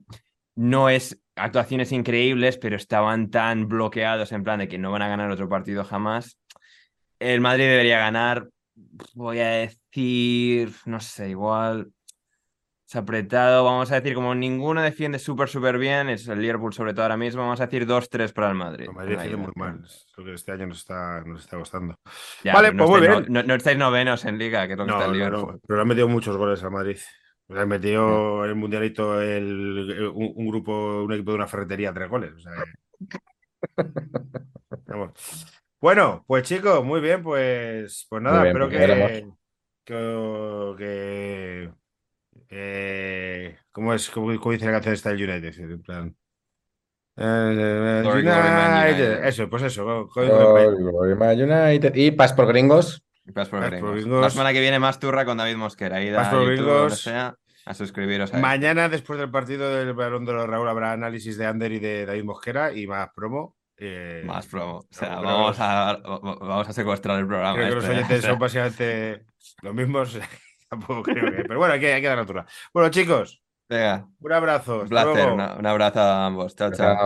no es actuaciones increíbles, pero estaban tan bloqueados en plan de que no van a ganar otro partido jamás. El Madrid debería ganar, voy a decir, no sé, igual. Es apretado, vamos a decir, como ninguno defiende súper, súper bien, es el Liverpool sobre todo ahora mismo, vamos a decir 2-3 para el Madrid. El Madrid defiende muy mal. Lo que este año nos está, nos está costando. Ya, Vale, no pues muy estáis, bien. no- no- no estáis novenos en Liga, que es lo que No, está el Liverpool. no, pero le han metido muchos goles al Madrid. Le han metido en el mundialito el- un, un grupo, un equipo de una ferretería tres goles. o sea que- <laughs> Vamos. Bueno, pues chicos, muy bien, pues, pues nada, bien, espero pues que, que- eh, ¿cómo es? ¿Cómo, cómo dice la canción esta del United? En plan, eh, Glory, United. United. Eso, pues eso. Glory, glory, United. Y pas por gringos. Por gringos. La semana que viene más turra con David Mosquera. Id Vas a por YouTube, gringos. sea, a suscribiros a Mañana, después del partido del Balón de los Raúl, habrá análisis de Ander y de David Mosquera y más promo. Eh, Más promo. O sea, vamos a, vamos a secuestrar el programa. Creo que los este, oyentes son básicamente los mismos. Tampoco creo que. Pero bueno, hay que, hay que dar altura. Bueno, chicos, Venga, un abrazo. un placer. luego. un abrazo a ambos. Chao, chao. Chao.